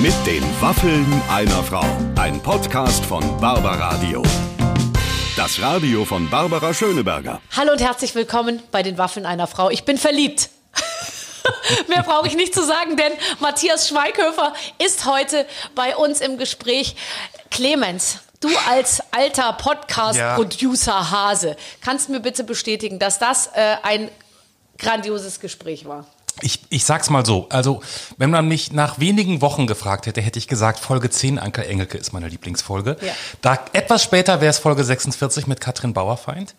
Mit den Waffeln einer Frau. Ein Podcast von Barbaradio. Das Radio von Barbara Schöneberger. Hallo und herzlich willkommen bei den Waffeln einer Frau. Ich bin verliebt. Mehr brauche ich nicht zu sagen, denn Matthias Schweighöfer ist heute bei uns im Gespräch. Clemens, du als alter Podcast-Producer Hase, kannst mir bitte bestätigen, dass das äh, ein grandioses Gespräch war? Ich, ich sag's mal so, also wenn man mich nach wenigen Wochen gefragt hätte, hätte ich gesagt, Folge 10 Anke Engelke ist meine Lieblingsfolge. Ja. Da etwas später wäre es Folge 46 mit Katrin Bauerfeind.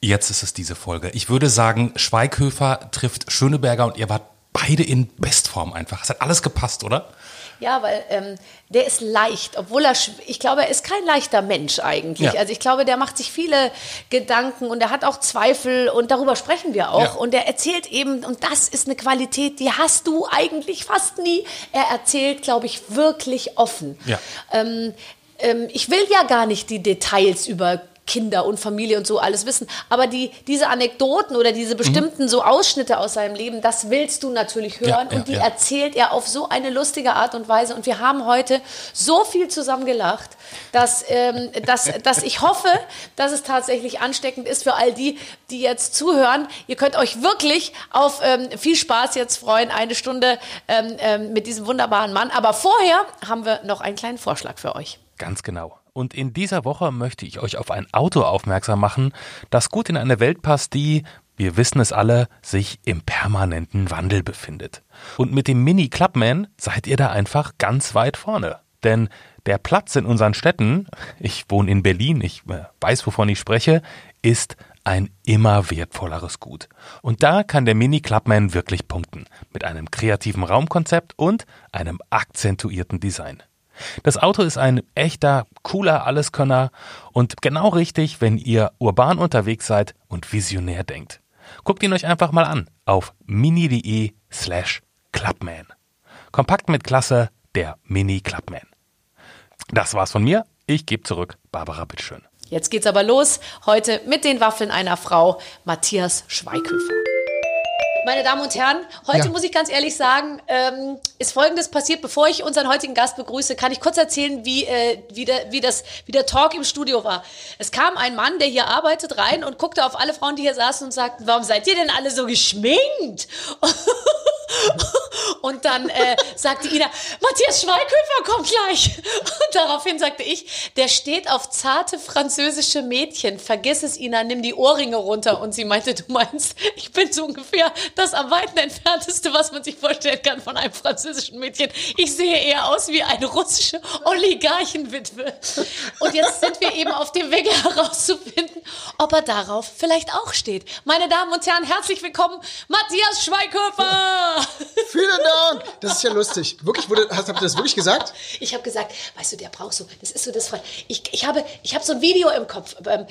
Jetzt ist es diese Folge. Ich würde sagen, Schweighöfer trifft Schöneberger und ihr wart beide in Bestform einfach. Es hat alles gepasst, oder? Ja, weil ähm, der ist leicht, obwohl er, ich glaube, er ist kein leichter Mensch eigentlich. Ja. Also ich glaube, der macht sich viele Gedanken und er hat auch Zweifel und darüber sprechen wir auch. Ja. Und er erzählt eben, und das ist eine Qualität, die hast du eigentlich fast nie. Er erzählt, glaube ich, wirklich offen. Ja. Ähm, ähm, ich will ja gar nicht die Details über Kinder und Familie und so alles wissen. Aber die, diese Anekdoten oder diese bestimmten so Ausschnitte aus seinem Leben, das willst du natürlich hören. Ja, ja, und die ja. erzählt er auf so eine lustige Art und Weise. Und wir haben heute so viel zusammen gelacht, dass, ähm, dass, dass ich hoffe, dass es tatsächlich ansteckend ist für all die, die jetzt zuhören. Ihr könnt euch wirklich auf ähm, viel Spaß jetzt freuen. Eine Stunde ähm, ähm, mit diesem wunderbaren Mann. Aber vorher haben wir noch einen kleinen Vorschlag für euch. Ganz genau. Und in dieser Woche möchte ich euch auf ein Auto aufmerksam machen, das gut in eine Welt passt, die, wir wissen es alle, sich im permanenten Wandel befindet. Und mit dem Mini Clubman seid ihr da einfach ganz weit vorne. Denn der Platz in unseren Städten, ich wohne in Berlin, ich äh, weiß, wovon ich spreche, ist ein immer wertvolleres Gut. Und da kann der Mini Clubman wirklich punkten. Mit einem kreativen Raumkonzept und einem akzentuierten Design. Das Auto ist ein echter, cooler Alleskönner und genau richtig, wenn ihr urban unterwegs seid und visionär denkt. Guckt ihn euch einfach mal an auf mini.de slash Clubman. Kompakt mit Klasse, der Mini Clubman. Das war's von mir. Ich gebe zurück. Barbara, bitteschön. Jetzt geht's aber los. Heute mit den Waffeln einer Frau, Matthias Schweighöfer. Meine Damen und Herren, heute Ja. muss ich ganz ehrlich sagen, ähm, ist Folgendes passiert. Bevor ich unseren heutigen Gast begrüße, kann ich kurz erzählen, wie, äh, wie, der, wie, das, wie der Talk im Studio war. Es kam ein Mann, der hier arbeitet, rein und guckte auf alle Frauen, die hier saßen und sagte, warum seid ihr denn alle so geschminkt? Und dann äh, sagte Ina, Matthias Schweighöfer kommt gleich. Und daraufhin sagte ich, der steht auf zarte französische Mädchen. Vergiss es, Ina, nimm die Ohrringe runter. Und sie meinte, du meinst, ich bin so ungefähr das am weiten entfernteste, was man sich vorstellen kann von einem französischen Mädchen. Ich sehe eher aus wie eine russische Oligarchenwitwe. Und jetzt sind wir eben auf dem Weg herauszufinden, ob er darauf vielleicht auch steht. Meine Damen und Herren, herzlich willkommen, Matthias Schweighöfer. Vielen Dank. Das ist ja lustig. Wirklich, wurde, hast, habt ihr das wirklich gesagt? Ich habe gesagt, weißt du, der braucht so, das ist so das. Ich, ich habe, ich habe so ein Video im Kopf. Ähm,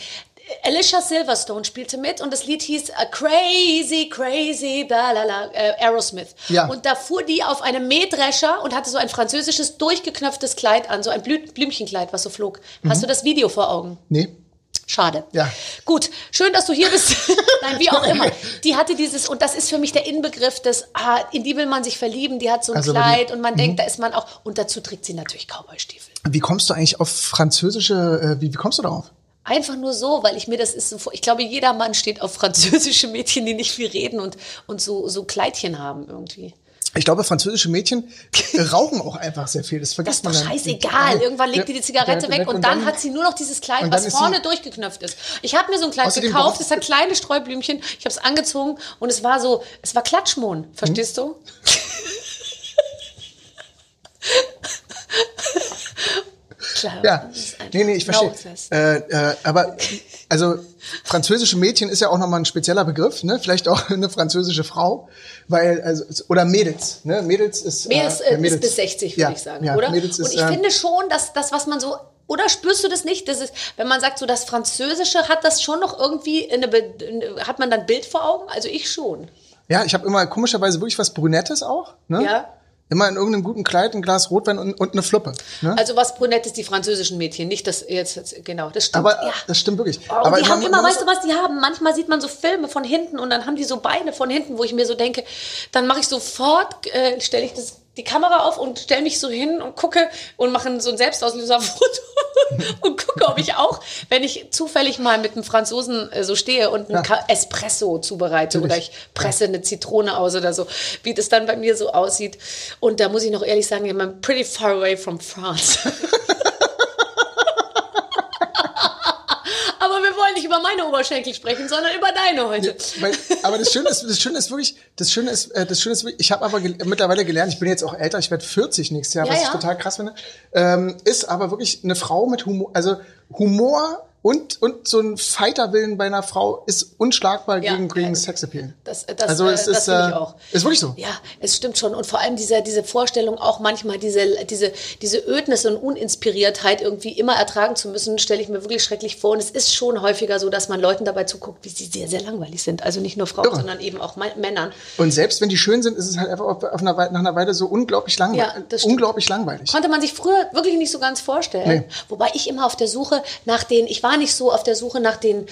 Alicia Silverstone spielte mit und das Lied hieß äh, Crazy, Crazy, bla la la, äh, Aerosmith. Ja. Und da fuhr die auf einem Mähdrescher und hatte so ein französisches durchgeknöpftes Kleid an, so ein Blü Blümchenkleid, was so flog. Hast du das Video vor Augen? Nee. Schade. Ja. Gut, schön, dass du hier bist. Nein, wie auch immer. Die hatte dieses, und das ist für mich der Inbegriff des, ah, in die will man sich verlieben, die hat so ein Also, aber die- Kleid und man denkt, da ist man auch, und dazu trägt sie natürlich Cowboystiefel. Wie kommst du eigentlich auf französische, äh, wie, wie kommst du darauf? Einfach nur so, weil ich mir das ist so vor. Ich glaube, jeder Mann steht auf französische Mädchen, die nicht viel reden und, und so, so Kleidchen haben irgendwie. Ich glaube, französische Mädchen rauchen auch einfach sehr viel. Das Das vergisst ist doch man dann. scheißegal. Irgendwann legt Ja, die die Zigarette weg und dann hat sie nur noch dieses Kleid, und dann was ist vorne durchgeknöpft ist. Ich habe mir so ein Kleid gekauft, es hat kleine Streublümchen. Ich habe es angezogen und es war so, es war Klatschmohn. Verstehst du? Klar. Ja, ist nee, nee, ich verstehe. Äh, äh, aber also französische Mädchen ist ja auch nochmal ein spezieller Begriff, ne? Vielleicht auch eine französische Frau, weil also oder Mädels, ne? Mädels ist Mädels, äh, äh, Mädels. bis, bis 60, würde Ja, ich sagen, ja, oder? Mädels ist, und ich äh, finde schon, dass das, was man so, oder spürst du das nicht? Das ist, wenn man sagt, so das Französische, hat das schon noch irgendwie eine hat man dann Bild vor Augen? Also ich schon. Ja, ich habe immer komischerweise wirklich was Brünettes auch, ne? Ja. Immer in irgendeinem guten Kleid, ein Glas Rotwein und, und eine Fluppe. Ne? Also was Brunettes, die französischen Mädchen, nicht das jetzt, jetzt genau, das stimmt. Aber ja. das stimmt wirklich. Oh, Aber die haben immer, weißt du was, die haben, manchmal sieht man so Filme von hinten und dann haben die so Beine von hinten, wo ich mir so denke, dann mache ich sofort, äh, stelle ich das, die Kamera auf und stelle mich so hin und gucke und mache so ein Selbstauslöserfoto und gucke, ob ich auch, wenn ich zufällig mal mit einem Franzosen äh, so stehe und einen Ka- Espresso zubereite oder ich presse eine Zitrone aus oder so, wie das dann bei mir so aussieht. Und da muss ich noch ehrlich sagen, I'm pretty far away from France. Aber wir wollen nicht über meine Oberschenkel sprechen, sondern über deine heute. Weil, aber das Schöne ist, das Schöne ist wirklich, das Schöne ist, äh, das Schöne ist wirklich, ich habe aber gel mittlerweile gelernt, ich bin jetzt auch älter, ich werde 40 nächstes Jahr, Ja, was ja. ich total krass finde, ähm, ist aber wirklich eine Frau mit Humor, also Humor und, und so ein Fighterwillen bei einer Frau ist unschlagbar Ja. gegen, gegen Sexappeal. Das, das, also äh, es das ist, ich äh, auch. ist wirklich so. Ja, es stimmt schon. Und vor allem diese, diese Vorstellung, auch manchmal diese, diese, diese Ödnis und Uninspiriertheit irgendwie immer ertragen zu müssen, stelle ich mir wirklich schrecklich vor. Und es ist schon häufiger so, dass man Leuten dabei zuguckt, wie sie sehr, sehr langweilig sind. Also nicht nur Frauen, Irre. sondern eben auch Männern. Und selbst wenn die schön sind, ist es halt einfach auf, auf einer, Weile- nach einer Weile so unglaublich langweilig. Ja, das stimmt. unglaublich langweilig. Konnte man sich früher wirklich nicht so ganz vorstellen. Nee. Wobei ich immer auf der Suche nach den, ich war nicht so auf der Suche nach den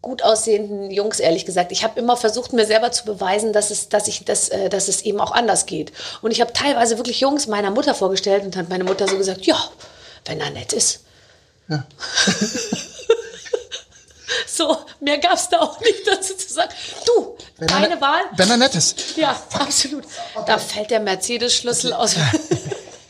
gut aussehenden Jungs, ehrlich gesagt. Ich habe immer versucht, mir selber zu beweisen, dass es, dass ich, dass, äh, dass es eben auch anders geht. Und ich habe teilweise wirklich Jungs meiner Mutter vorgestellt und hat meine Mutter so gesagt, ja, wenn er nett ist. Ja. So, mehr gab es da auch nicht dazu zu sagen. Du, Wenn deine ne- Wahl. Wenn er nett ist. Ja, absolut. Da fällt der Mercedes-Schlüssel aus.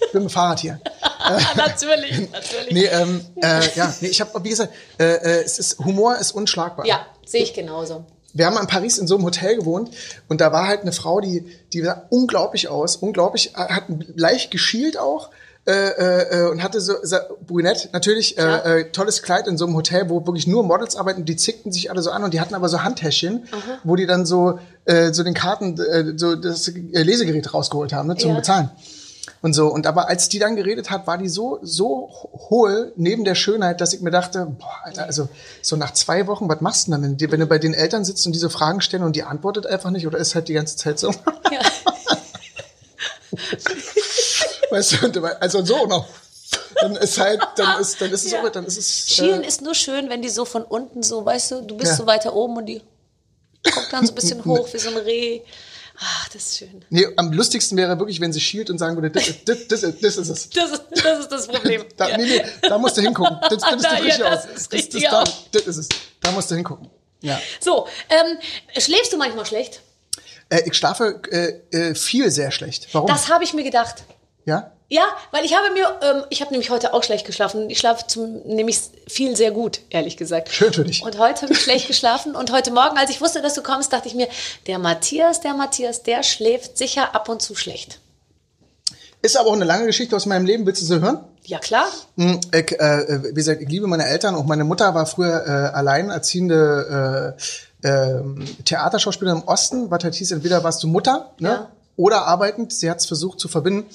Ich bin mit dem Fahrrad hier. natürlich, natürlich. Nee, ähm, äh, ja, nee, ich habe, wie gesagt, äh, äh, es ist, Humor ist unschlagbar. Ja, sehe ich genauso. Wir haben in Paris in so einem Hotel gewohnt und da war halt eine Frau, die, die sah unglaublich aus, unglaublich, äh, hat leicht geschielt auch. Äh, äh, äh, und hatte so, so brünett natürlich äh, tolles Kleid in so einem Hotel, wo wirklich nur Models arbeiten, die zickten sich alle so an und die hatten aber so Handtäschchen, wo die dann so äh, so den Karten äh, so das Lesegerät rausgeholt haben ne, zum Ja. Bezahlen und so und aber als die dann geredet hat, war die so so hohl neben der Schönheit, dass ich mir dachte, boah, Alter, also so nach zwei Wochen, was machst du denn dann, wenn, du bei den Eltern sitzt und diese Fragen stellen und die antwortet einfach nicht oder ist halt die ganze Zeit so, Ja. weißt du, also so noch. Dann ist halt, dann ist, dann ist es Ja. auch, dann ist es. Schielen Äh, ist nur schön, wenn die so von unten so, weißt du, du bist Ja. so weiter oben und die guckt dann so ein bisschen hoch wie so ein Reh. Ach, das ist schön. nee, am lustigsten wäre wirklich, wenn sie schielt und sagen würde, das, ist- das, das, das ist es. Das ist das, ist das Problem. Da, nee, nee, da musst du hingucken. Das, das ist Da, das ja, das aus. ist Das, richtig das, da, aus. das ist es. Da musst du hingucken. Ja. So, ähm, schläfst du manchmal schlecht? Äh, ich schlafe äh, äh, viel sehr schlecht. Warum? Das habe ich mir gedacht. ja? Ja, weil ich habe mir, ähm, ich habe nämlich heute auch schlecht geschlafen. Ich schlafe zum, nämlich viel sehr gut, ehrlich gesagt. Schön für dich. Und heute habe ich schlecht geschlafen. Und heute Morgen, als ich wusste, dass du kommst, dachte ich mir, der Matthias, der Matthias, der schläft sicher ab und zu schlecht. Ist aber auch eine lange Geschichte aus meinem Leben. Willst du sie hören? Ja, klar. Hm, Ich, äh, wie gesagt, ich liebe meine Eltern. Auch meine Mutter war früher äh, alleinerziehende äh, äh, Theaterschauspielerin im Osten. Was halt hieß, entweder warst du Mutter ne? Ja. oder arbeitend. Sie hat es versucht zu verbinden.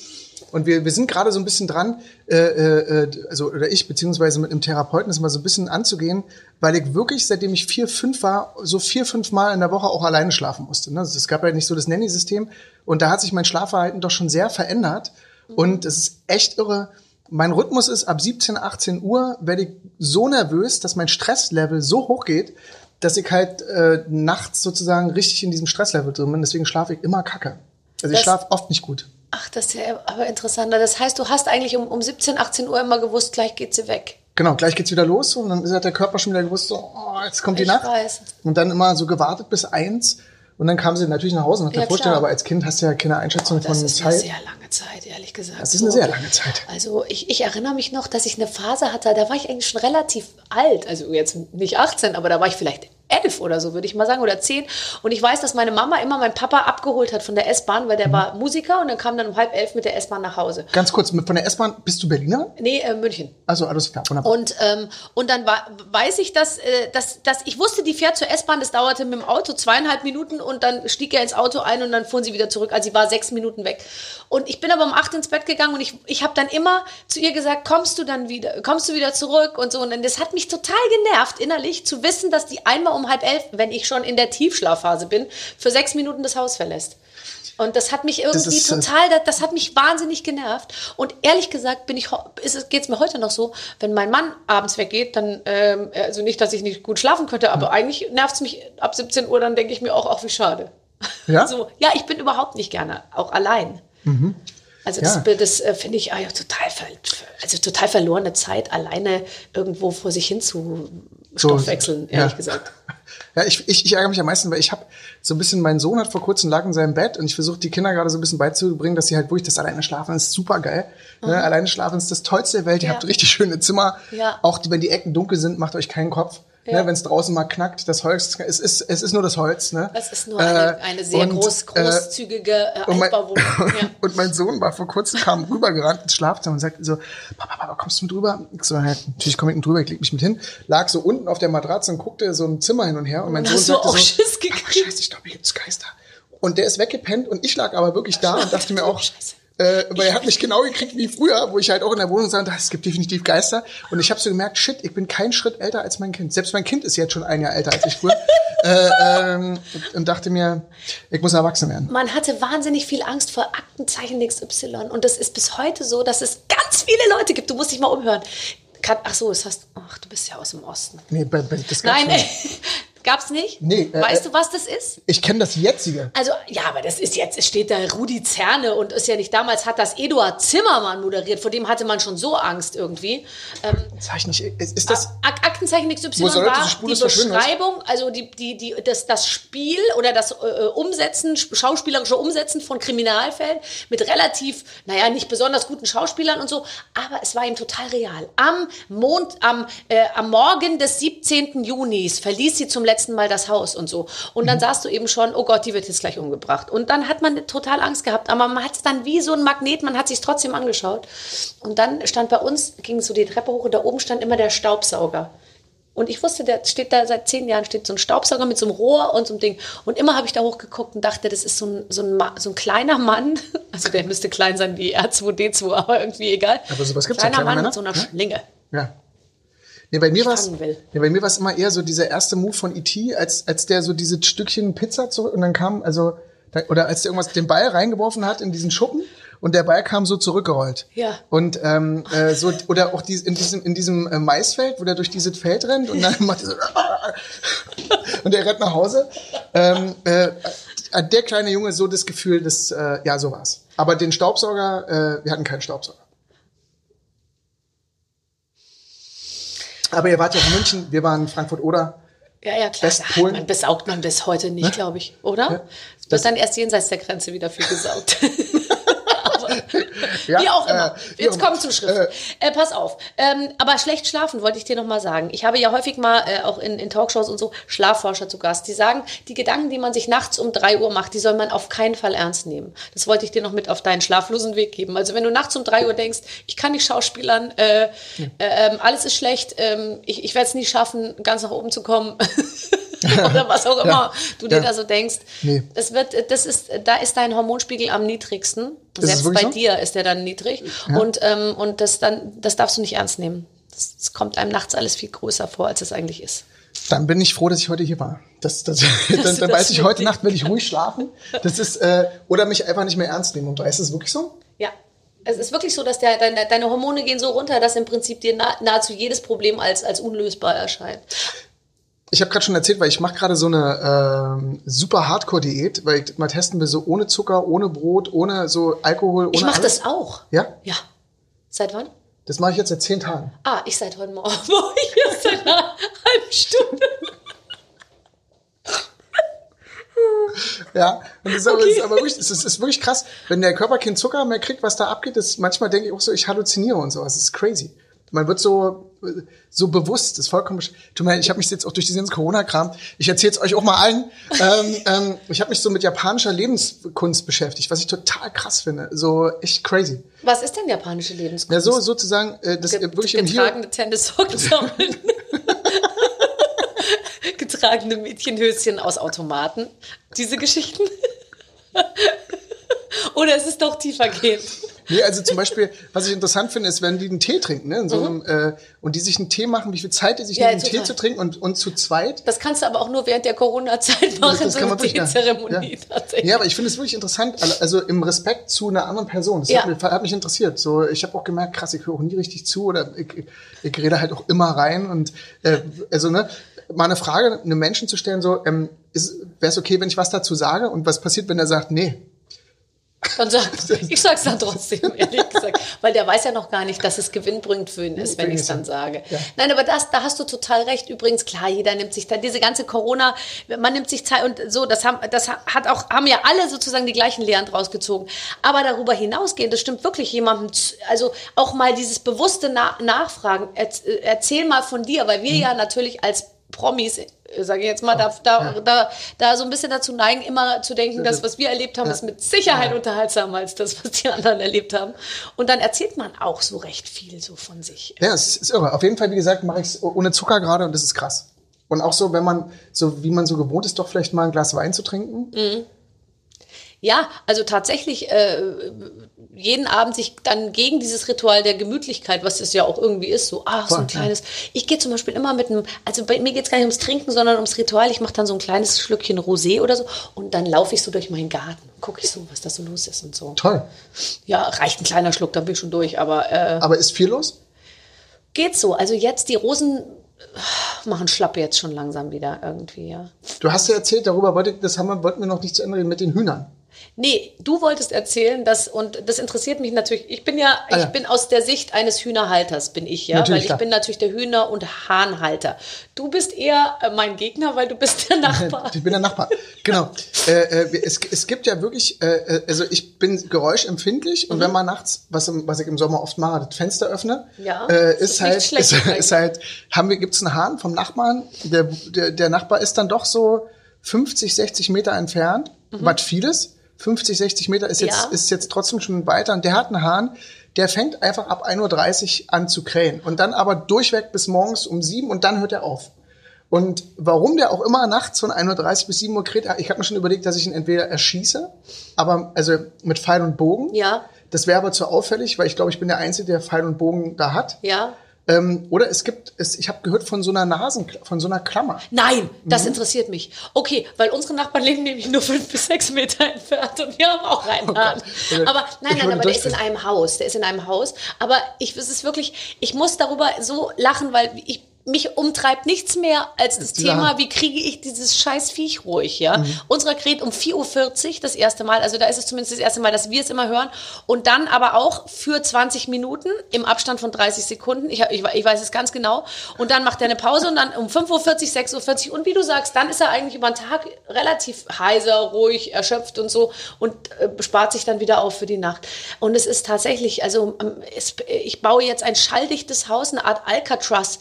Und wir, wir sind gerade so ein bisschen dran, äh, äh, also oder ich beziehungsweise mit einem Therapeuten das mal so ein bisschen anzugehen, weil ich wirklich, seitdem ich vier, fünf war, so vier, fünf Mal in der Woche auch alleine schlafen musste. Ne? Also Es gab ja nicht so das Nanny-System und da hat sich mein Schlafverhalten doch schon sehr verändert und es ist echt irre. Mein Rhythmus ist ab 17, 18 Uhr werde ich so nervös, dass mein Stresslevel so hoch geht, dass ich halt äh, nachts sozusagen richtig in diesem Stresslevel drin bin. Deswegen schlafe ich immer kacke. Also ich schlafe oft nicht gut. Ach, das ist ja aber interessanter. Das heißt, du hast eigentlich um, um 17, 18 Uhr immer gewusst, gleich geht sie weg. Genau, gleich geht's wieder los und dann hat der Körper schon wieder gewusst, so, oh, jetzt kommt die Ich Nacht. weiß. Und dann immer so gewartet bis eins und dann kam sie natürlich nach Hause nach der Ja, Vorstellung, aber als Kind hast du ja keine Einschätzung Das von ist eine Zeit. sehr lange Zeit, ehrlich gesagt. Das ist eine sehr lange Zeit. Also ich, ich erinnere mich noch, dass ich eine Phase hatte, da war ich eigentlich schon relativ alt. Also jetzt nicht 18, aber da war ich vielleicht elf oder so, würde ich mal sagen, oder zehn. Und ich weiß, dass meine Mama immer meinen Papa abgeholt hat von der S-Bahn, weil der Mhm. war Musiker und dann kam dann um halb elf mit der S-Bahn nach Hause. Ganz kurz, von der S-Bahn bist du Berliner? Nee, äh, München. Also alles klar, wunderbar. Und, ähm, und dann war, weiß ich, dass, äh, dass, dass ich wusste, die fährt zur S-Bahn, das dauerte mit dem Auto zweieinhalb Minuten und dann stieg er ins Auto ein und dann fuhren sie wieder zurück. Also sie war sechs Minuten weg. Und ich bin aber um acht ins Bett gegangen und ich, ich habe dann immer zu ihr gesagt, kommst du dann wieder, kommst du wieder zurück und so. Und das hat mich total genervt innerlich zu wissen, dass die einmal um halb elf, wenn ich schon in der Tiefschlafphase bin, für sechs Minuten das Haus verlässt. Und das hat mich irgendwie ist, äh, total, das, das hat mich wahnsinnig genervt. Und ehrlich gesagt bin ich, geht es mir heute noch so, wenn mein Mann abends weggeht, dann, ähm, also nicht, dass ich nicht gut schlafen könnte, aber eigentlich nervt es mich ab 17 Uhr, dann denke ich mir auch, ach wie schade. Ja? So, ja, ich bin überhaupt nicht gerne, auch allein. Also Ja. das, das äh, finde ich ah, ja, total, ver also total verlorene Zeit, alleine irgendwo vor sich hin zu stoffwechseln, ehrlich ja. gesagt. Ja, ich, ich, ich ärgere mich am meisten, weil ich habe so ein bisschen, mein Sohn hat vor kurzem lag in seinem Bett und ich versuche die Kinder gerade so ein bisschen beizubringen, dass sie halt wirklich das alleine schlafen ist super geil. Ne? Alleine schlafen ist das tollste der Welt. Ihr Mhm. Ja. habt richtig schöne Zimmer. Ja. Auch die, wenn die Ecken dunkel sind, macht euch keinen Kopf. Ja. Ne? Wenn es draußen mal knackt, das Holz, es ist, es ist nur das Holz. Ne? Das ist nur eine, Äh, eine sehr und, groß, äh, großzügige äh, und mein. Ja. und mein Sohn war vor kurzem, kam rübergerannt ins Schlafzimmer und sagte so, Papa, Papa, kommst du mit drüber? Ich so, ja, natürlich komme ich mit drüber, ich leg mich mit hin. Lag so unten auf der Matratze und guckte so ein Zimmer hin und her. Und mein Und Sohn hast du sagte auch so, Schiss "Ach, gekriegt?" Scheiße, ich glaube, hier gibt's Geister. Und der ist weggepennt und ich lag aber wirklich da und dachte mir auch, Scheiße. Äh, weil er hat mich genau gekriegt wie früher, wo ich halt auch in der Wohnung sagte, es gibt definitiv Geister. Und ich habe so gemerkt, shit, ich bin keinen Schritt älter als mein Kind. Selbst mein Kind ist jetzt schon ein Jahr älter als ich früher. äh, ähm, und, dachte mir, ich muss erwachsen werden. Man hatte wahnsinnig viel Angst vor Aktenzeichen XY. Und das ist bis heute so, dass es ganz viele Leute gibt. Du musst dich mal umhören. Ach so, das hast, ach, du bist ja aus dem Osten. Nee, das gab's Nein, nicht. ey. Gab's nicht? Nee, äh, weißt äh, du, was das ist? Ich kenne das jetzige. Also, ja, aber das ist jetzt, es steht da Rudi Zerne und ist ja nicht, damals hat das Eduard Zimmermann moderiert, vor dem hatte man schon so Angst irgendwie. Ähm, nicht. Ist, das, Ak Aktenzeichen XY war die? Beschreibung, also die, die, die, das, das Spiel oder das äh, Umsetzen, schauspielerische Umsetzen von Kriminalfällen mit relativ, naja, nicht besonders guten Schauspielern und so, aber es war ihm total real. Am Mond, am, äh, am Morgen des 17. Junis verließ sie zum letzten Mal das Haus und so. Und Mhm. dann sahst du eben schon, oh Gott, die wird jetzt gleich umgebracht. Und dann hat man total Angst gehabt, aber man hat es dann wie so ein Magnet, man hat sich trotzdem angeschaut. Und dann stand bei uns, ging so die Treppe hoch und da oben stand immer der Staubsauger. Und ich wusste, der steht da seit zehn Jahren, steht so ein Staubsauger mit so einem Rohr und so einem Ding. Und immer habe ich da hochgeguckt und dachte, das ist so ein, so ein, so ein kleiner Mann. Also der müsste klein sein wie R2D2, aber irgendwie egal. Aber sowas gibt's ja, Kleiner kleine Mann Männer. mit so einer Ja. Schlinge. Ja. Nee, bei mir war's, will. nee, bei mir war es immer eher so dieser erste Move von E.T., als, als der so diese Stückchen Pizza zurück und dann kam, also, oder als der irgendwas den Ball reingeworfen hat in diesen Schuppen und der Ball kam so zurückgerollt. Ja. Und ähm, äh, so, oder auch dies, in diesem, in diesem äh, Maisfeld, wo der durch dieses Feld rennt und dann macht er so und der rennt nach Hause. Ähm, äh, äh, der kleine Junge so das Gefühl, dass, äh, ja, so war's. Aber den Staubsauger, äh, wir hatten keinen Staubsauger. Aber ihr wart ja auch in München, wir waren in Frankfurt oder. Ja, ja, klar. Westpolen. Man besaugt man bis heute nicht, glaube ich, oder? Ja. Es wird dann erst jenseits der Grenze wieder viel gesaugt. Ja, wie auch immer. äh, Jetzt kommt zum Schrift. Äh, pass auf. Ähm, aber schlecht schlafen wollte ich dir noch mal sagen. Ich habe ja häufig mal äh, auch in, in Talkshows und so Schlafforscher zu Gast, die sagen, die Gedanken, die man sich nachts um drei Uhr macht, die soll man auf keinen Fall ernst nehmen. Das wollte ich dir noch mit auf deinen schlaflosen Weg geben. Also wenn du nachts um drei Uhr denkst, ich kann nicht schauspielern, äh, äh, ähm, alles ist schlecht, ähm, ich, ich werde es nie schaffen, ganz nach oben zu kommen. Oder was auch immer Ja. du dir Ja. da so denkst. Nee. Das wird, das ist, da ist dein Hormonspiegel am niedrigsten. es Selbst bei so? dir ist der dann niedrig. Und, ähm, und das dann, das darfst du nicht ernst nehmen. Das, das kommt einem nachts alles viel größer vor, als es eigentlich ist. Dann bin ich froh, dass ich heute hier war. Das, das, dann, dann weiß ich, heute Nacht will ich ruhig schlafen. Das ist, äh, oder mich einfach nicht mehr ernst nehmen. Und da ist es wirklich so? Ja. Es ist wirklich so, dass der, deine, deine Hormone gehen so runter, dass im Prinzip dir nah, nahezu jedes Problem als, als unlösbar erscheint. Ich habe gerade schon erzählt, weil ich mache gerade so eine ähm, super Hardcore-Diät, weil ich mal testen will, so ohne Zucker, ohne Brot, ohne so Alkohol, ohne Ich mache das auch. Ja? Ja. Seit wann? Das mache ich jetzt seit zehn Tagen. Ah, ich seit heute Morgen. Ich erst seit einer halben Stunde. Ja, und das ist, aber, das ist aber wirklich, das ist, ist wirklich krass. Wenn der Körper keinen Zucker mehr kriegt, was da abgeht, ist, manchmal denke ich auch so, ich halluziniere und sowas. Das ist crazy. Man wird so, so bewusst, das ist vollkommen. Tut mir leid, ich habe mich jetzt auch durch diesen Corona-Kram, ich erzähle es euch auch mal allen. ähm, ähm, ich habe mich so mit japanischer Lebenskunst beschäftigt, was ich total krass finde. So echt crazy. Was ist denn japanische Lebenskunst? Ja, so sozusagen, äh, das äh, wirklich im getragene Tennissocken sammeln. getragene Mädchenhöschen aus Automaten. Diese Geschichten. Oder ist es doch tiefergehend? Nee, also zum Beispiel, was ich interessant finde, ist, wenn die einen Tee trinken, ne, in so einem, äh, und die sich einen Tee machen, wie viel Zeit die sich Mhm. Ja, nehmen, einen Tee zu trinken und, und zu zweit. Das kannst du aber auch nur während der Corona-Zeit machen, so eine wirklich, ja. Teezeremonie Ja. tatsächlich. Ja, aber ich finde es wirklich interessant, also- also im Respekt zu einer anderen Person. Das Ja. hat, mich, hat mich interessiert. So, ich habe auch gemerkt, krass, ich höre auch nie richtig zu oder ich, ich rede halt auch immer rein und äh, also ne, mal eine Frage einem Menschen zu stellen, so, ähm, wäre es okay, wenn ich was dazu sage und was passiert, wenn er sagt, nee. Dann sag, ich sag's dann trotzdem, ehrlich gesagt. Weil der weiß ja noch gar nicht, dass es gewinnbringend für ihn ist, wenn ich es dann sage. Ja. Nein, aber das, da hast du total recht. Übrigens, klar, jeder nimmt sich da, diese ganze Corona, man nimmt sich Zeit und so, das haben, das hat auch, haben ja alle sozusagen die gleichen Lehren draus gezogen. Aber darüber hinausgehend, das stimmt wirklich jemandem, also auch mal dieses bewusste Na Nachfragen, äh, erzähl mal von dir, weil wir ja natürlich als Promis, sage ich jetzt mal, da, da, da, da so ein bisschen dazu neigen, immer zu denken, das, was wir erlebt haben, ist mit Sicherheit unterhaltsamer als das, was die anderen erlebt haben. Und dann erzählt man auch so recht viel so von sich. Ja, es ist irre. Auf jeden Fall, wie gesagt, mache ich es ohne Zucker gerade und das ist krass. Und auch so, wenn man, so wie man so gewohnt ist, doch vielleicht mal ein Glas Wein zu trinken. Ja, also tatsächlich äh, jeden Abend sich dann gegen dieses Ritual der Gemütlichkeit, was es ja auch irgendwie ist, so, ach, so ein kleines. Ich gehe zum Beispiel immer mit einem, also bei mir geht's gar nicht ums Trinken, sondern ums Ritual. Ich mache dann so ein kleines Schlückchen Rosé oder so und dann laufe ich so durch meinen Garten, gucke ich so, was da so los ist und so. Toll. Ja, reicht ein kleiner Schluck, dann bin ich schon durch, aber äh, Aber ist viel los? geht so. Also jetzt die Rosen äh, machen schlapp jetzt schon langsam wieder irgendwie, ja. Du hast ja erzählt, darüber wollte, das haben wir, wollten wir noch nicht zu Ende reden mit den Hühnern. Nee, du wolltest erzählen, dass, und das interessiert mich natürlich, ich bin ja, Ah, ja. ich bin aus der Sicht eines Hühnerhalters, bin ich ja, Natürlich, weil ich klar. bin natürlich der Hühner- und Hahnhalter. Du bist eher äh, mein Gegner, weil du bist der Nachbar. Ich bin der Nachbar. Genau. äh, äh, es, es gibt ja wirklich, äh, äh, also ich bin geräuschempfindlich und wenn man nachts, was, im, was ich im Sommer oft mache, das Fenster öffne, Ja, äh, ist, ist halt, schlecht ist, ist halt, haben wir, gibt's einen Hahn vom Nachbarn, der, der, der Nachbar ist dann doch so 50, 60 Meter entfernt, was vieles. 50, 60 Meter ist jetzt. Ja. ist jetzt trotzdem schon weiter und der hat einen Hahn, der fängt einfach ab 1.30 Uhr an zu krähen und dann aber durchweg bis morgens um 7 und dann hört er auf. Und warum der auch immer nachts von 1.30 Uhr bis 7 Uhr kräht, ich habe mir schon überlegt, dass ich ihn entweder erschieße, aber also mit Pfeil und Bogen. Ja. Das wäre aber zu auffällig, weil ich glaube, ich bin der Einzige, der Pfeil und Bogen da hat. Ja? Ähm, oder es gibt, es, ich habe gehört von so einer Nasen, von so einer Klammer. Nein, das Mhm. interessiert mich. Okay, weil unsere Nachbarn leben nämlich nur fünf bis sechs Meter entfernt und wir haben auch einen Hahn. Also, Aber nein, nein, aber der ist in einem Haus. Der ist in einem Haus. Aber ich, es ist wirklich, ich muss darüber so lachen, weil ich, mich umtreibt nichts mehr als das dieser Thema, wie kriege ich dieses scheiß Viech ruhig, ja? Mhm. Unserer kräht um 4.40 Uhr das erste Mal, also da ist es zumindest das erste Mal, dass wir es immer hören. Und dann aber auch für 20 Minuten im Abstand von 30 Sekunden. Ich, ich, ich weiß es ganz genau. Und dann macht er eine Pause und dann um 5.40 Uhr, 6.40 Uhr. Und wie du sagst, dann ist er eigentlich über den Tag relativ heiser, ruhig, erschöpft und so und äh, spart sich dann wieder auf für die Nacht. Und es ist tatsächlich, also ähm, es, ich baue jetzt ein schalldichtes Haus, eine Art Alcatraz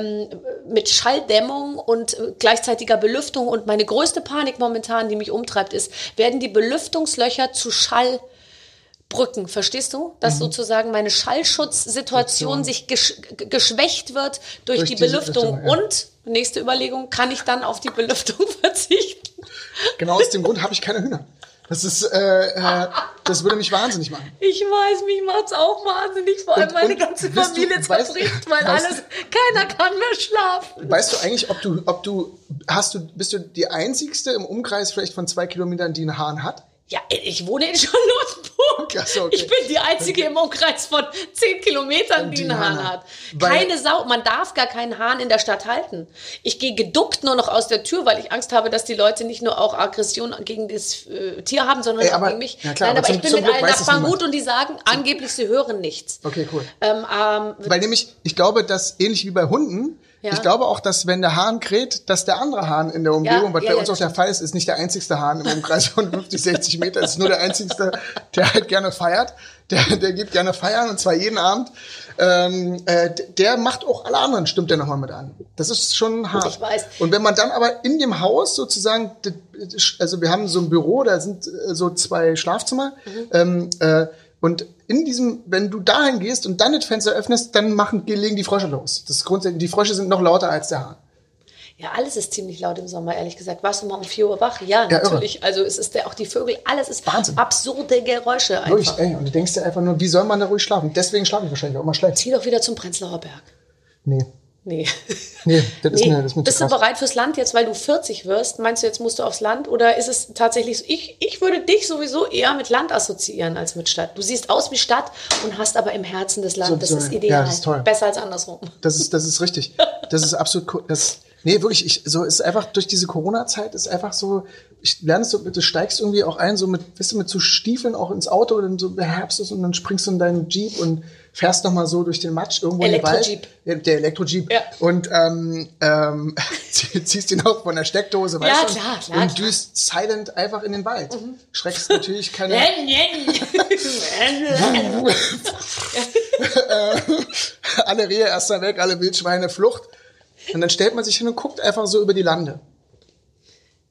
ähm, mit Schalldämmung und äh, gleichzeitiger Belüftung. Und meine größte Panik momentan, die mich umtreibt, ist, werden die Belüftungslöcher zu Schallbrücken, verstehst du? Dass sozusagen meine Schallschutzsituation sich gesch ge- geschwächt wird durch, Durch die Belüftung. Belüftung, ja. Und, nächste Überlegung, kann ich dann auf die Belüftung verzichten? Genau aus dem Grund habe ich keine Hühner. Das ist, äh, äh, das würde mich wahnsinnig machen. Ich weiß, mich macht's auch wahnsinnig, vor allem Und- meine und ganze du- Familie weißt- zerbricht, weil weißt- alles, keiner kann mehr schlafen. Weißt du eigentlich, ob du, ob du, hast du, bist du die einzigste im Umkreis vielleicht von zwei Kilometern, die einen Hahn hat? Ja, ich wohne in Charlottenburg. So, okay. Ich bin die Einzige im Umkreis von zehn Kilometern, die einen Hahn hat. Keine Sau. Man darf gar keinen Hahn in der Stadt halten. Ich gehe geduckt nur noch aus der Tür, weil ich Angst habe, dass die Leute nicht nur auch Aggression gegen das äh, Tier haben, sondern Ey, auch aber- gegen mich. ja klar, Nein, aber zum- ich bin mit allen Nachbarn gut und die sagen angeblich, sie hören nichts. Okay, cool. Ähm, ähm, Weil nämlich, ich glaube, dass ähnlich wie bei Hunden, Ja. ich glaube auch, dass wenn der Hahn kräht, dass der andere Hahn in der Umgebung, Ja, was ja, bei uns auch der Fall ist, ist nicht der einzigste Hahn im Umkreis von 50, 60 Meter, ist nur der einzigste, der halt gerne feiert. Der, der geht gerne feiern und zwar jeden Abend. Ähm, äh, der macht auch alle anderen, stimmt der nochmal mit an. Das ist schon hart. Ich weiß. Und wenn man dann aber in dem Haus sozusagen, also wir haben so ein Büro, da sind äh, so zwei Schlafzimmer, Mhm. ähm, äh, und in diesem, wenn du dahin gehst und dann das Fenster öffnest, dann machen, legen die Frösche los. Das ist grundsätzlich, die Frösche sind noch lauter als der Hahn. Ja, alles ist ziemlich laut im Sommer, ehrlich gesagt. Warst du mal um 4 Uhr wach? Ja, Ja, irre. natürlich. Also es ist der, auch die Vögel, alles ist Wahnsinn. absurde Geräusche einfach. ey, und du denkst dir einfach nur, wie soll man da ruhig schlafen? Deswegen schlafe ich wahrscheinlich auch immer schlecht. Zieh doch wieder zum Prenzlauer Berg. Nee. Nee. Nee, das ist Nee. mir, das ist Bist du bereit fürs Land jetzt, weil du 40 wirst? Meinst du, jetzt musst du aufs Land? Oder ist es tatsächlich so? Ich, ich würde dich sowieso eher mit Land assoziieren als mit Stadt. Du siehst aus wie Stadt und hast aber im Herzen das Land. So- das so- ist ja, ideal. das ist toll. Besser als andersrum. Das ist, das ist richtig. Das ist absolut cool. Das, Nee, wirklich, ich, so ist einfach durch diese Corona-Zeit ist einfach so, ich lerne es so, du steigst irgendwie auch ein, so mit, weißt du, mit so Stiefeln auch ins Auto, und dann so beherbst es und dann springst du in deinen Jeep und fährst noch mal so durch den Matsch irgendwo in den Wald. Ja, der Elektro-Jeep. Ja. Und ähm, ähm, zieh- ziehst ihn auch von der Steckdose, weißt Ja, du? klar, klar, Und klar. Mhm. düst silent einfach in den Wald. Schreckst natürlich keine... alle Rehe erster weg, alle Wildschweine, Flucht. Und dann stellt man sich hin und guckt einfach so über die Lande.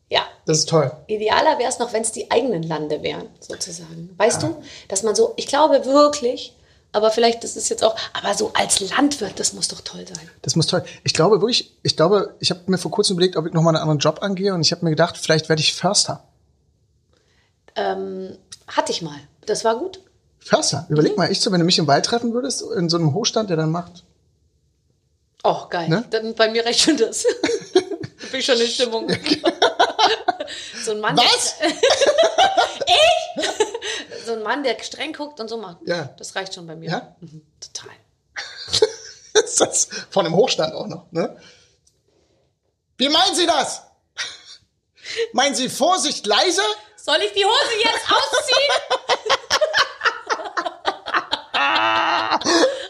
ja, Das ist toll. Idealer wäre es noch, wenn es die eigenen Lande wären, sozusagen. Weißt du, dass man so, ich glaube wirklich, aber vielleicht ist es jetzt auch, aber so als Landwirt, das muss doch toll sein. Das muss toll. Ich glaube wirklich, ich glaube, ich habe mir vor kurzem überlegt, ob ich nochmal einen anderen Job angehe und ich habe mir gedacht, vielleicht werde ich Förster. Ähm, hatte ich mal. Das war gut. Förster. Überleg mal, ich so, wenn du mich im Wald treffen würdest, in so einem Hochstand, der dann macht. Oh, geil. Ne? Dann bei mir reicht schon das. da bin ich schon in Stimmung. So ein Mann. Was? Der, ich? so ein Mann, der streng guckt und so macht. Ja. Das reicht schon bei mir. Ja? Mhm, total. ist das von einem Hochstand auch noch, ne? Wie meinen Sie das? Meinen Sie Vorsicht leise? Soll ich die Hose jetzt ausziehen?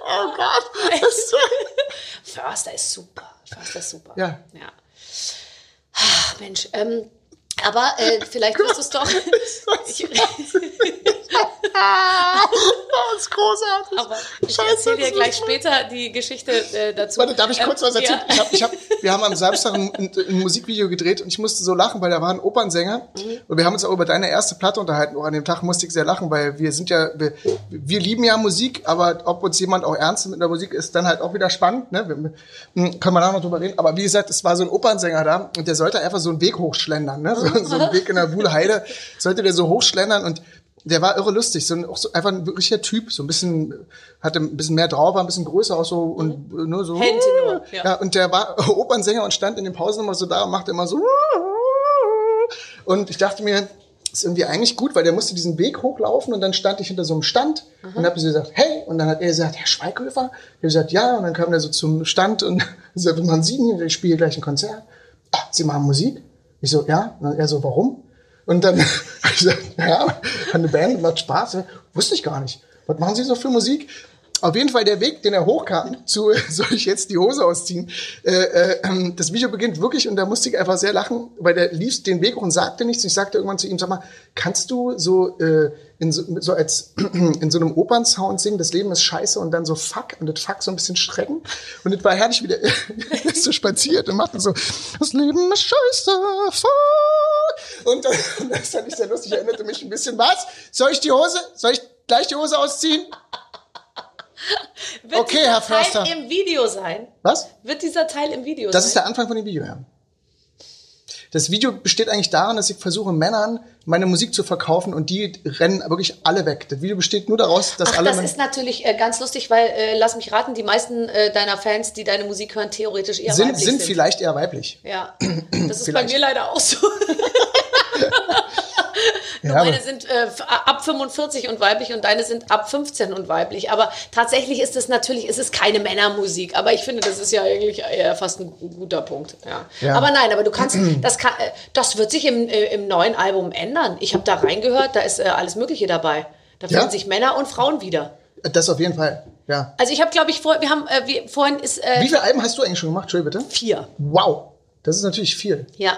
Oh Gott. Förster ist super. Förster ist super. Ja. ja. Ach, Mensch, ähm, aber äh, vielleicht wirst du es doch. Ich, Das ist großartig. aber ich Scheiße, erzähle dir gleich später die Geschichte äh, dazu. Warte, darf ich kurz Ähm, was erzählen? ja. Ich hab, ich hab, wir haben am Samstag ein, ein, Musikvideo gedreht und ich musste so lachen, weil da war ein Opernsänger Mhm. und wir haben uns auch über deine erste Platte unterhalten. Auch an dem Tag musste ich sehr lachen, weil wir sind ja, wir, wir lieben ja Musik, aber ob uns jemand auch ernst mit der Musik ist dann halt auch wieder spannend. Ne? Wir, hm, können wir da noch drüber reden. Aber wie gesagt, es war so ein Opernsänger da und der sollte einfach so einen Weg hochschlendern. Ne? So, so einen Weg in der Wuhlheide sollte der so hochschlendern und der war irre lustig, so ein, auch so einfach ein wirklicher Typ, so ein bisschen, hatte ein bisschen mehr drauf, war ein bisschen größer auch so und äh, nur so. Händentenor, ja. ja. und der war Opernsänger und stand in den Pausen immer so da und machte immer so. Und ich dachte mir, ist irgendwie eigentlich gut, weil der musste diesen Weg hochlaufen und dann stand ich hinter so einem Stand und habe so gesagt, hey, und dann hat er gesagt, Herr Schweighöfer? Ich habe gesagt, ja, und dann kam der so zum Stand und sagte, man sieht ihn, ich spiele gleich ein Konzert. Ah, Sie machen Musik? Ich so, ja. Und er so, warum? Und dann habe ich gesagt, ja, eine Band macht Spaß. Wusste ich gar nicht. Was machen Sie so für Musik? Auf jeden Fall der Weg, den er hochkam, zu soll ich jetzt die Hose ausziehen. Äh, äh, ähm, das Video beginnt wirklich und da musste ich einfach sehr lachen, weil der lief den Weg hoch und sagte nichts. Ich sagte irgendwann zu ihm, sag mal, kannst du so, äh, in so, so als in so einem Opernsound singen, das Leben ist scheiße und dann so fuck und das fuck so ein bisschen strecken. Und das war herrlich, wie der ist so spaziert und machte so, das Leben ist scheiße, fuck. Und äh, das fand ich sehr lustig, erinnerte mich ein bisschen, was? Soll ich die Hose, soll ich gleich die Hose ausziehen? Wird Okay, dieser Herr Förster. Teil im Video sein? Was? Wird dieser Teil im Video Das sein? ist der Anfang von dem Video, ja. Das Video besteht eigentlich darin, dass ich versuche, Männern meine Musik zu verkaufen und die rennen wirklich alle weg. Das Video besteht nur daraus, dass Ach, alle das ist natürlich äh, ganz lustig, weil, äh, lass mich raten, die meisten äh, deiner Fans, die deine Musik hören, theoretisch eher sind, weiblich sind sind. vielleicht eher weiblich. Ja, das ist bei Vielleicht. mir leider auch so. Ja, Meine sind äh, ab 45 und weiblich und deine sind ab 15 und weiblich. Aber tatsächlich ist es natürlich, es ist keine Männermusik. Aber ich finde, das ist ja eigentlich eher fast ein gu- guter Punkt. Ja. Ja. Aber nein, aber du kannst, das, kann, äh, das wird sich im, äh, im neuen Album ändern. Ich habe da reingehört, da ist äh, alles Mögliche dabei. Da Ja? finden sich Männer und Frauen wieder. Das auf jeden Fall, ja. Also ich habe, glaube ich, vor, wir haben, äh, wir, vorhin ist äh, Wie viele Alben hast du eigentlich schon gemacht? Entschuldigung, bitte. vier. Wow. Das ist natürlich viel. Ja.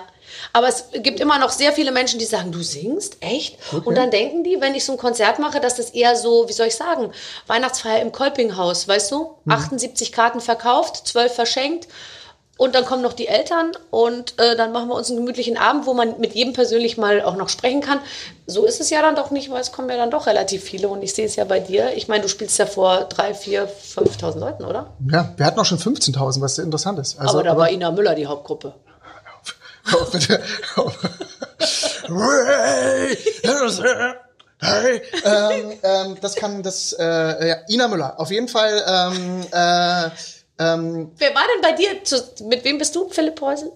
Aber es gibt immer noch sehr viele Menschen, die sagen, du singst? Echt? Und dann denken die, wenn ich so ein Konzert mache, dass das eher so, wie soll ich sagen, Weihnachtsfeier im Kolpinghaus, weißt du? 78 Karten verkauft, 12 verschenkt. Und dann kommen noch die Eltern und äh, dann machen wir uns einen gemütlichen Abend, wo man mit jedem persönlich mal auch noch sprechen kann. So ist es ja dann doch nicht, weil es kommen ja dann doch relativ viele und ich sehe es ja bei dir. Ich meine, du spielst ja vor drei, vier, 5.000 Leuten, oder? Ja, wir hatten auch schon 15.000, was sehr interessant ist. Also, aber da war Ina Müller die Hauptgruppe. Hör auf, bitte. Hör auf. Hey, ähm, ähm, das kann das äh, ja, Ina Müller auf jeden Fall ähm, äh, ähm, Wer war denn bei dir? Zu, mit wem bist du? Philipp Porsel?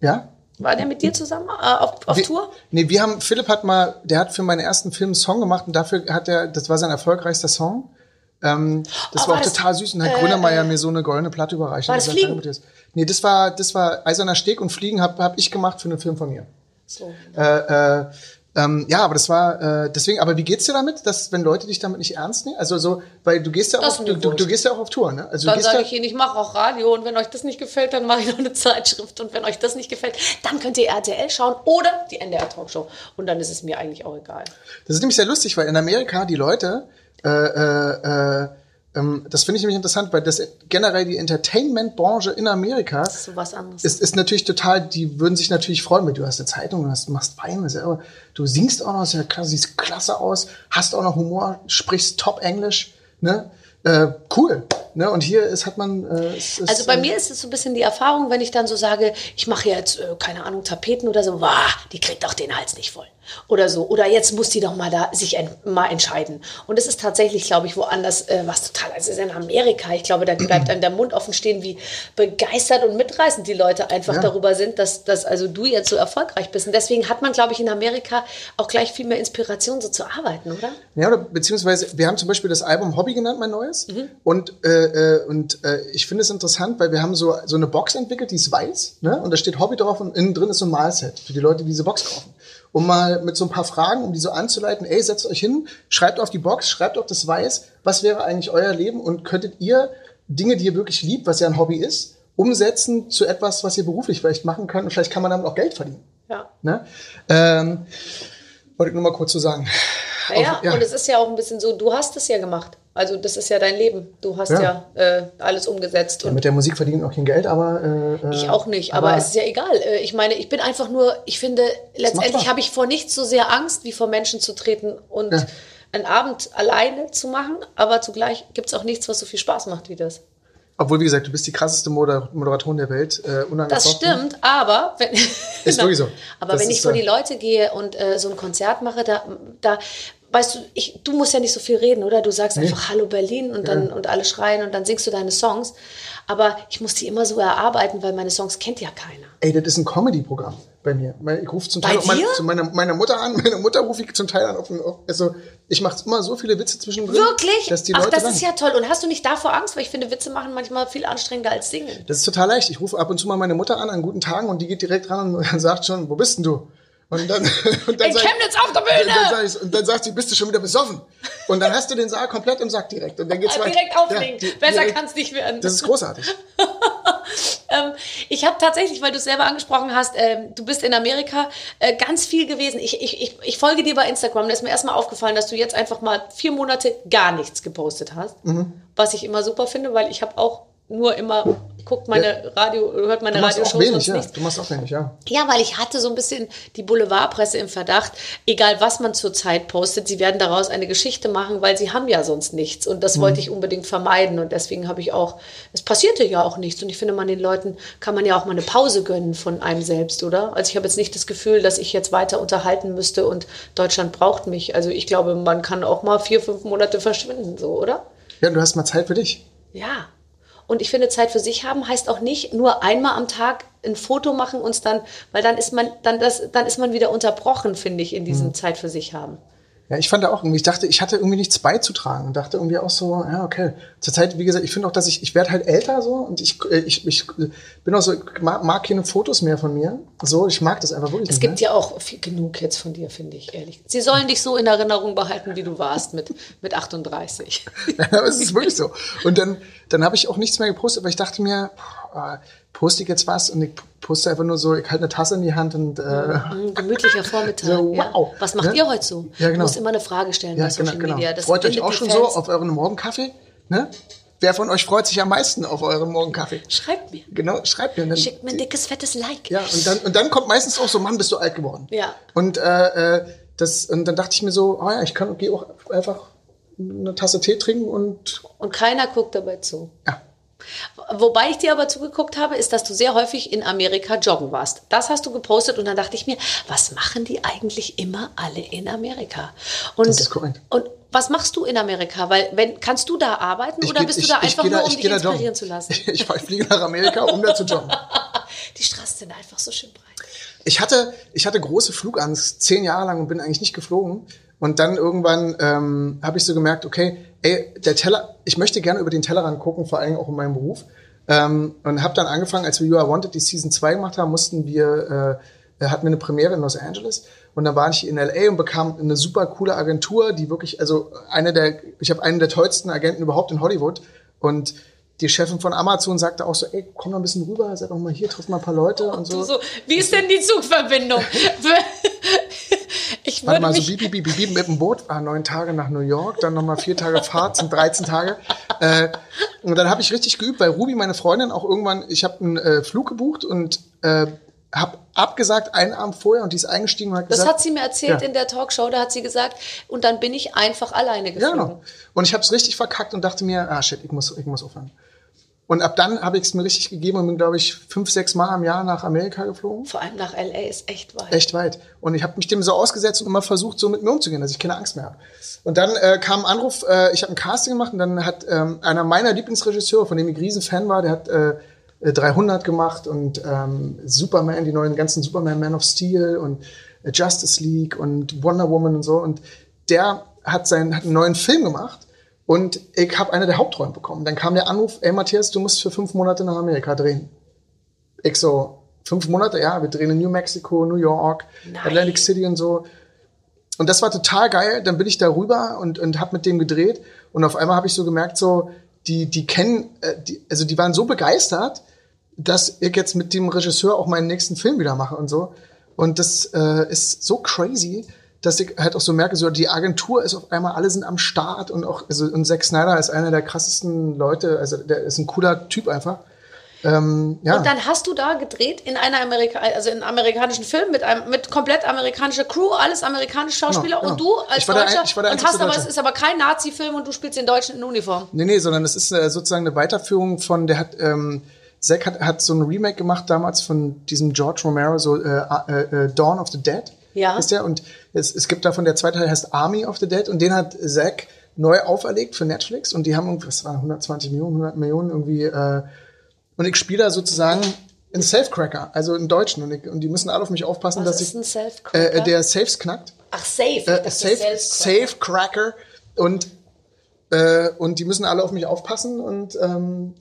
Ja War der mit dir zusammen äh, auf, auf wir, Tour? Nee, wir haben Philipp hat mal der hat für meinen ersten Film einen Song gemacht und dafür hat er das war sein erfolgreichster Song Ähm, das Oh, war war auch das- total süß. Und hat äh, Grönemeyer mir so eine goldene Platte überreicht. war das gesagt, Fliegen? Nee, das war, das war Eiserner Steg und Fliegen habe hab ich gemacht für einen Film von mir. So. Äh, äh, ähm, ja, aber das war äh, deswegen. Aber wie geht's dir damit, dass wenn Leute dich damit nicht ernst nehmen? Also so, weil du gehst ja auch, Das du, du, du gehst ja auch auf Tour, ne? Also Dann sage ich Ihnen, ich mache auch Radio und wenn euch das nicht gefällt, dann mache ich noch eine Zeitschrift und wenn euch das nicht gefällt, dann könnt ihr RTL schauen oder die NDR Talkshow und dann ist es mir eigentlich auch egal. Das ist nämlich sehr lustig, weil in Amerika die Leute, äh, äh, äh, das finde ich nämlich interessant, weil das generell die Entertainment-Branche in Amerika ist so was anderes. ist, ist natürlich total, die würden sich natürlich freuen, weil du hast eine Zeitung, du hast, machst Wein, das ist ja, aber du singst auch noch, ist ja klasse, siehst klasse aus, hast auch noch Humor, sprichst top Englisch, ne? Äh, cool. Ne? Und hier ist, hat man. Äh, es ist, Also bei äh, mir ist es so ein bisschen die Erfahrung, wenn ich dann so sage, ich mache jetzt, äh, keine Ahnung, Tapeten oder so, wah, die kriegt doch den Hals nicht voll. Oder so. Oder jetzt muss die doch mal da sich mal entscheiden. Und es ist tatsächlich, glaube ich, woanders äh, was total. Also es ist in Amerika. Ich glaube, da bleibt einem der Mund offen stehen, wie begeistert und mitreißend die Leute einfach Ja. darüber sind, dass, dass also du jetzt so erfolgreich bist. Und deswegen hat man, glaube ich, in Amerika auch gleich viel mehr Inspiration, so zu arbeiten, oder? Ja, oder beziehungsweise wir haben zum Beispiel das Album Hobby genannt, mein neues. Mhm. Und, äh, äh, und äh, ich finde es interessant, weil wir haben so, so eine Box entwickelt, die ist weiß, ne? Und da steht Hobby drauf und innen drin ist so ein Malset für die Leute, die diese Box kaufen. Um mal mit so ein paar Fragen, um die so anzuleiten, ey, setzt euch hin, schreibt auf die Box, schreibt auf das Weiß, was wäre eigentlich euer Leben und könntet ihr Dinge, die ihr wirklich liebt, was ja ein Hobby ist, umsetzen zu etwas, was ihr beruflich vielleicht machen könnt und vielleicht kann man damit auch Geld verdienen. Ja. Ne? Ähm, wollte ich nur mal kurz so sagen. Naja, Auf- ja. und es ist ja auch ein bisschen so, du hast es ja gemacht. Also das ist ja dein Leben. Du hast ja, Ja. äh, alles umgesetzt. Und Mit der Musik verdienen auch kein Geld, aber äh, äh, ich auch nicht, aber, es ist ja egal. Äh, Ich meine, ich bin einfach nur, ich finde, letztendlich habe ich vor nichts so sehr Angst, wie vor Menschen zu treten und Ja. einen Abend alleine zu machen, aber zugleich gibt es auch nichts, was so viel Spaß macht wie das. Obwohl, wie gesagt, du bist die krasseste Moder Moderatorin der Welt. Äh. Das stimmt, aber wenn, Ist wirklich so. aber Das wenn ich vor äh, die Leute gehe und äh, so ein Konzert mache, da, da weißt du, ich, du musst ja nicht so viel reden, oder? Du sagst einfach Hallo Berlin und dann und alle schreien und dann singst du deine Songs. Aber ich muss die immer so erarbeiten, weil meine Songs kennt ja keiner. Ey, das ist ein Comedy-Programm bei mir. Ich rufe zum Teil Bei meine, zu meiner, meiner Mutter an. Meine Mutter rufe ich zum Teil an. Also ich mache immer so viele Witze zwischendrin. Wirklich? Dass die Ach, Leute das lachen. ist ja toll. Und hast du nicht davor Angst? Weil ich finde, Witze machen manchmal viel anstrengender als singen. Das ist total leicht. Ich rufe ab und zu mal meine Mutter an an guten Tagen und die geht direkt ran und sagt schon, wo bist denn du? Und dann, und dann In sag Chemnitz auf der Bühne! Dann, ich, und dann sagt sie, bist du schon wieder besoffen? Und dann hast du den Saal komplett im Sack direkt. Und dann geht's weiter. Direkt auflegen. Ja, die- Besser kann es nicht werden. Das ist großartig. Ähm, ich habe tatsächlich, weil du es selber angesprochen hast, ähm, du bist in Amerika äh, ganz viel gewesen. Ich, ich, ich, ich folge dir bei Instagram. Da ist mir erstmal aufgefallen, dass du jetzt einfach mal vier Monate gar nichts gepostet hast. Mhm. Was ich immer super finde, weil ich habe auch nur immer guckt meine Radio, hört meine Du machst auch Radioshows wenig, sonst ja. nichts. Du machst auch wenig, ja. Ja, weil ich hatte so ein bisschen die Boulevardpresse im Verdacht, egal was man zurzeit postet, sie werden daraus eine Geschichte machen, weil sie haben ja sonst nichts. Und das wollte ich unbedingt vermeiden. Und deswegen habe ich auch, es passierte ja auch nichts. Und ich finde, man den Leuten kann man ja auch mal eine Pause gönnen von einem selbst, oder? Also ich habe jetzt nicht das Gefühl, dass ich jetzt weiter unterhalten müsste und Deutschland braucht mich. Also ich glaube, man kann auch mal vier, fünf Monate verschwinden, so, oder? Ja, du hast mal Zeit für dich. Ja. Und ich finde, Zeit für sich haben heißt auch nicht nur einmal am Tag ein Foto machen und dann, weil dann ist man, dann das, dann ist man wieder unterbrochen, finde ich, in diesem Zeit für sich haben. Ja, ich fand da auch irgendwie, ich dachte, ich hatte irgendwie nichts beizutragen und dachte irgendwie auch so, ja, okay. Zurzeit, wie gesagt, ich finde auch, dass ich, ich werde halt älter so und ich, äh, ich, ich bin auch so, ich mag, mag keine Fotos mehr von mir. So, ich mag das einfach wirklich Es gibt ne? ja auch viel, genug jetzt von dir, finde ich, ehrlich. Sie sollen dich so in Erinnerung behalten, wie du warst mit, mit 38. Ja, aber es ist wirklich so. Und dann, dann habe ich auch nichts mehr gepostet, weil ich dachte mir, boah, poste ich jetzt was und ich poste einfach nur so, ich halte eine Tasse in die Hand und äh, Ein gemütlicher Vormittag. So, ja. wow. Was macht Ne? ihr heute so? Ja, genau. Du musst immer eine Frage stellen ja, bei genau, Social genau. Media. Das Freut euch auch schon Fans. so auf euren Morgenkaffee? Ne? Wer von euch freut sich am meisten auf euren Morgenkaffee? Schreibt mir. Genau, schreibt mir. Dann- Schickt mir ein dickes, fettes Like. Ja, und dann, und dann kommt meistens auch so, Mann, bist du alt geworden. Ja. Und, äh, äh, das, und dann dachte ich mir so, oh ja, ich kann geh auch einfach eine Tasse Tee trinken und Und keiner guckt dabei zu. ja. Wobei ich dir aber zugeguckt habe, ist, dass du sehr häufig in Amerika joggen warst. Das hast du gepostet und dann dachte ich mir, was machen die eigentlich immer alle in Amerika? Und, Das ist korrekt. Und was machst du in Amerika? Weil wenn kannst du da arbeiten oder geh- bist du da einfach nur, um ich dich da inspirieren joggen. zu lassen? Ich, ich fliege nach Amerika, um da zu joggen. Die Straßen sind einfach so schön breit. Ich hatte, ich hatte große Flugangst zehn Jahre lang und bin eigentlich nicht geflogen. Und dann irgendwann ähm, habe ich so gemerkt, okay, ey, der Teller, ich möchte gerne über den Tellerrand gucken, vor allem auch in meinem Beruf. Ähm, und habe dann angefangen, als wir You Are Wanted die Season 2 gemacht haben, mussten wir, äh, hatten wir eine Premiere in Los Angeles und dann war ich in LA und bekam eine super coole Agentur, die wirklich, also eine der, ich habe einen der tollsten Agenten überhaupt in Hollywood und die Chefin von Amazon sagte auch so, ey, komm mal ein bisschen rüber, sag doch mal hier, triff mal ein paar Leute und so. so. Wie ist denn die Zugverbindung? ich würde Warte mal, so bieb, bieb, bieb, bieb, mit dem Boot, war neun Tage nach New York, dann nochmal vier Tage Fahrt, sind 13 Tage. Äh, und dann habe ich richtig geübt, weil Ruby, meine Freundin, auch irgendwann, ich habe einen äh, Flug gebucht und äh, habe abgesagt einen Abend vorher und die ist eingestiegen und hat gesagt. Das hat sie mir erzählt ja. in der Talkshow, da hat sie gesagt, und dann bin ich einfach alleine geflogen. Ja, genau. Und ich habe es richtig verkackt und dachte mir, ah shit, ich muss, ich muss aufhören. Und ab dann habe ich es mir richtig gegeben und bin, glaube ich, fünf, sechs Mal im Jahr nach Amerika geflogen. Vor allem nach LA ist echt weit. Echt weit. Und ich habe mich dem so ausgesetzt und immer versucht, so mit mir umzugehen, dass ich keine Angst mehr habe. Und dann äh, kam ein Anruf, äh, ich habe ein Casting gemacht und dann hat ähm, einer meiner Lieblingsregisseure, von dem ich riesen Fan war, der hat äh, 300 gemacht und ähm, Superman, die neuen ganzen Superman, Man of Steel und äh, Justice League und Wonder Woman und so. Und der hat, seinen, hat einen neuen Film gemacht und ich habe eine der Hauptrollen bekommen. Dann kam der Anruf, ey Matthias, du musst für fünf Monate nach Amerika drehen. Ich so, fünf Monate, ja, wir drehen in New Mexico, New York, Nein. Atlantic City und so. Und das war total geil. Dann bin ich da rüber und, und habe mit dem gedreht. Und auf einmal habe ich so gemerkt, so, die, die kennen, äh, die, also die waren so begeistert, dass ich jetzt mit dem Regisseur auch meinen nächsten Film wieder mache und so. Und das äh, ist so crazy, dass ich halt auch so merke, so die Agentur ist auf einmal, alle sind am Start und auch, also und Zack Snyder ist einer der krassesten Leute, also der ist ein cooler Typ einfach. Ähm, ja. Und dann hast du da gedreht in einer Amerika also in einem amerikanischen Film mit einem mit komplett amerikanischer Crew, alles amerikanische Schauspieler genau, genau. und du als Deutscher der und hast aber es ist aber kein Nazi-Film und du spielst den Deutschen in Uniform. Nee, nee, sondern es ist äh, sozusagen eine Weiterführung von der hat ähm, Zack hat, hat so ein Remake gemacht damals von diesem George Romero so äh, äh, äh Dawn of the Dead. Ja. Ist der und es, es gibt davon der zweite Teil heißt Army of the Dead und den hat Zack neu auferlegt für Netflix und die haben irgendwie, was waren 120 Millionen, 100 Millionen irgendwie äh, und ich spiele da sozusagen einen Safecracker, also einen Deutschen und, ich, und die müssen alle auf mich aufpassen, was dass ist ich ein Safecracker? Äh, der Safes knackt. Ach Safe, äh, Safe, Safecracker und äh, und die müssen alle auf mich aufpassen und ähm,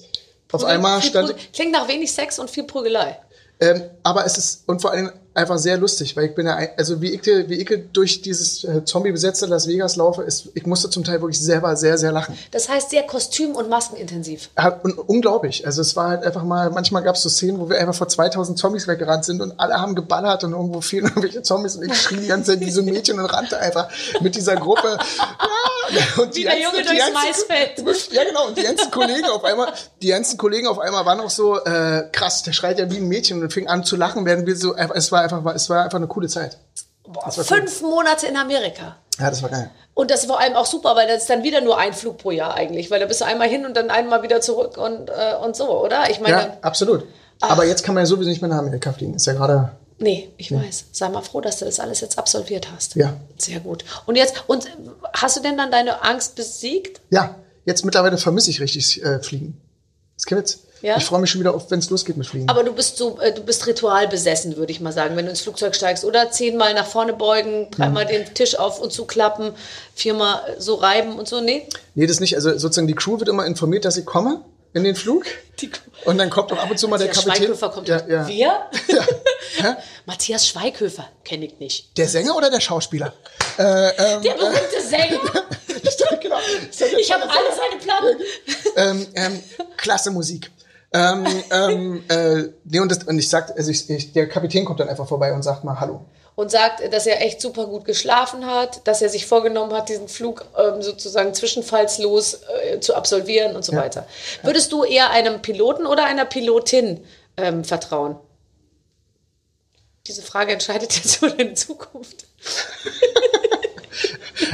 auf einmal stand klingt nach wenig Sex und viel Prügelei. Ähm, aber es ist und vor allem einfach sehr lustig, weil ich bin ja, also wie ich, wie ich durch dieses äh, Zombie-besetzte Las Vegas laufe, ist, ich musste zum Teil wirklich selber sehr, sehr lachen. Das heißt sehr kostüm- und maskenintensiv. Ja, und unglaublich. Also es war halt einfach mal, manchmal gab es so Szenen, wo wir einfach vor 2000 Zombies weggerannt sind und alle haben geballert und irgendwo fehlen irgendwelche Zombies und ich schrie die ganze Zeit wie so ein Mädchen und rannte einfach mit dieser Gruppe. und wie der Junge durchs ganzen, Maisfeld. Ja genau, und die ganzen Kollegen auf einmal, die ganzen Kollegen auf einmal waren auch so, äh, krass, der schreit ja wie ein Mädchen und fing an zu lachen, während wir so, es war war einfach, es war einfach eine coole Zeit. Boah, fünf cool. Monate in Amerika. Ja, das war geil. Und das ist vor allem auch super, weil das ist dann wieder nur ein Flug pro Jahr eigentlich, weil da bist du einmal hin und dann einmal wieder zurück und, äh, und so, oder? Ich meine, ja, absolut. Ach. Aber jetzt kann man ja sowieso nicht mehr nach Amerika fliegen. Ist ja gerade. Nee, ich nee. weiß. Sei mal froh, dass du das alles jetzt absolviert hast. Ja. Sehr gut. Und jetzt, und hast du denn dann deine Angst besiegt? Ja, jetzt mittlerweile vermisse ich richtig äh, Fliegen. Das jetzt. Ja? Ich freue mich schon wieder auf, wenn es losgeht mit Fliegen. Aber du bist so, äh, du bist ritualbesessen, würde ich mal sagen, wenn du ins Flugzeug steigst. Oder zehnmal nach vorne beugen, dreimal mhm. den Tisch auf und zuklappen, viermal so reiben und so, nee? Nee, das nicht. Also sozusagen die Crew wird immer informiert, dass ich komme in den Flug. Und dann kommt auch ab und zu mal der, der Kapitän. Schweighöfer kommt. Ja, ja. Wir? Ja. Matthias Schweighöfer kenne ich nicht. Der Sänger oder der Schauspieler? Äh, ähm, der berühmte äh, Sänger? ich genau. Ich habe alle seine Platten. Ähm, ähm, klasse Musik ähm, ähm, äh, nee, und, das, und ich sag, also ich, ich, der Kapitän kommt dann einfach vorbei und sagt mal Hallo. Und sagt, dass er echt super gut geschlafen hat, dass er sich vorgenommen hat, diesen Flug ähm, sozusagen zwischenfallslos äh, zu absolvieren und so ja. weiter. Würdest du eher einem Piloten oder einer Pilotin ähm, vertrauen? Diese Frage entscheidet jetzt über deine Zukunft.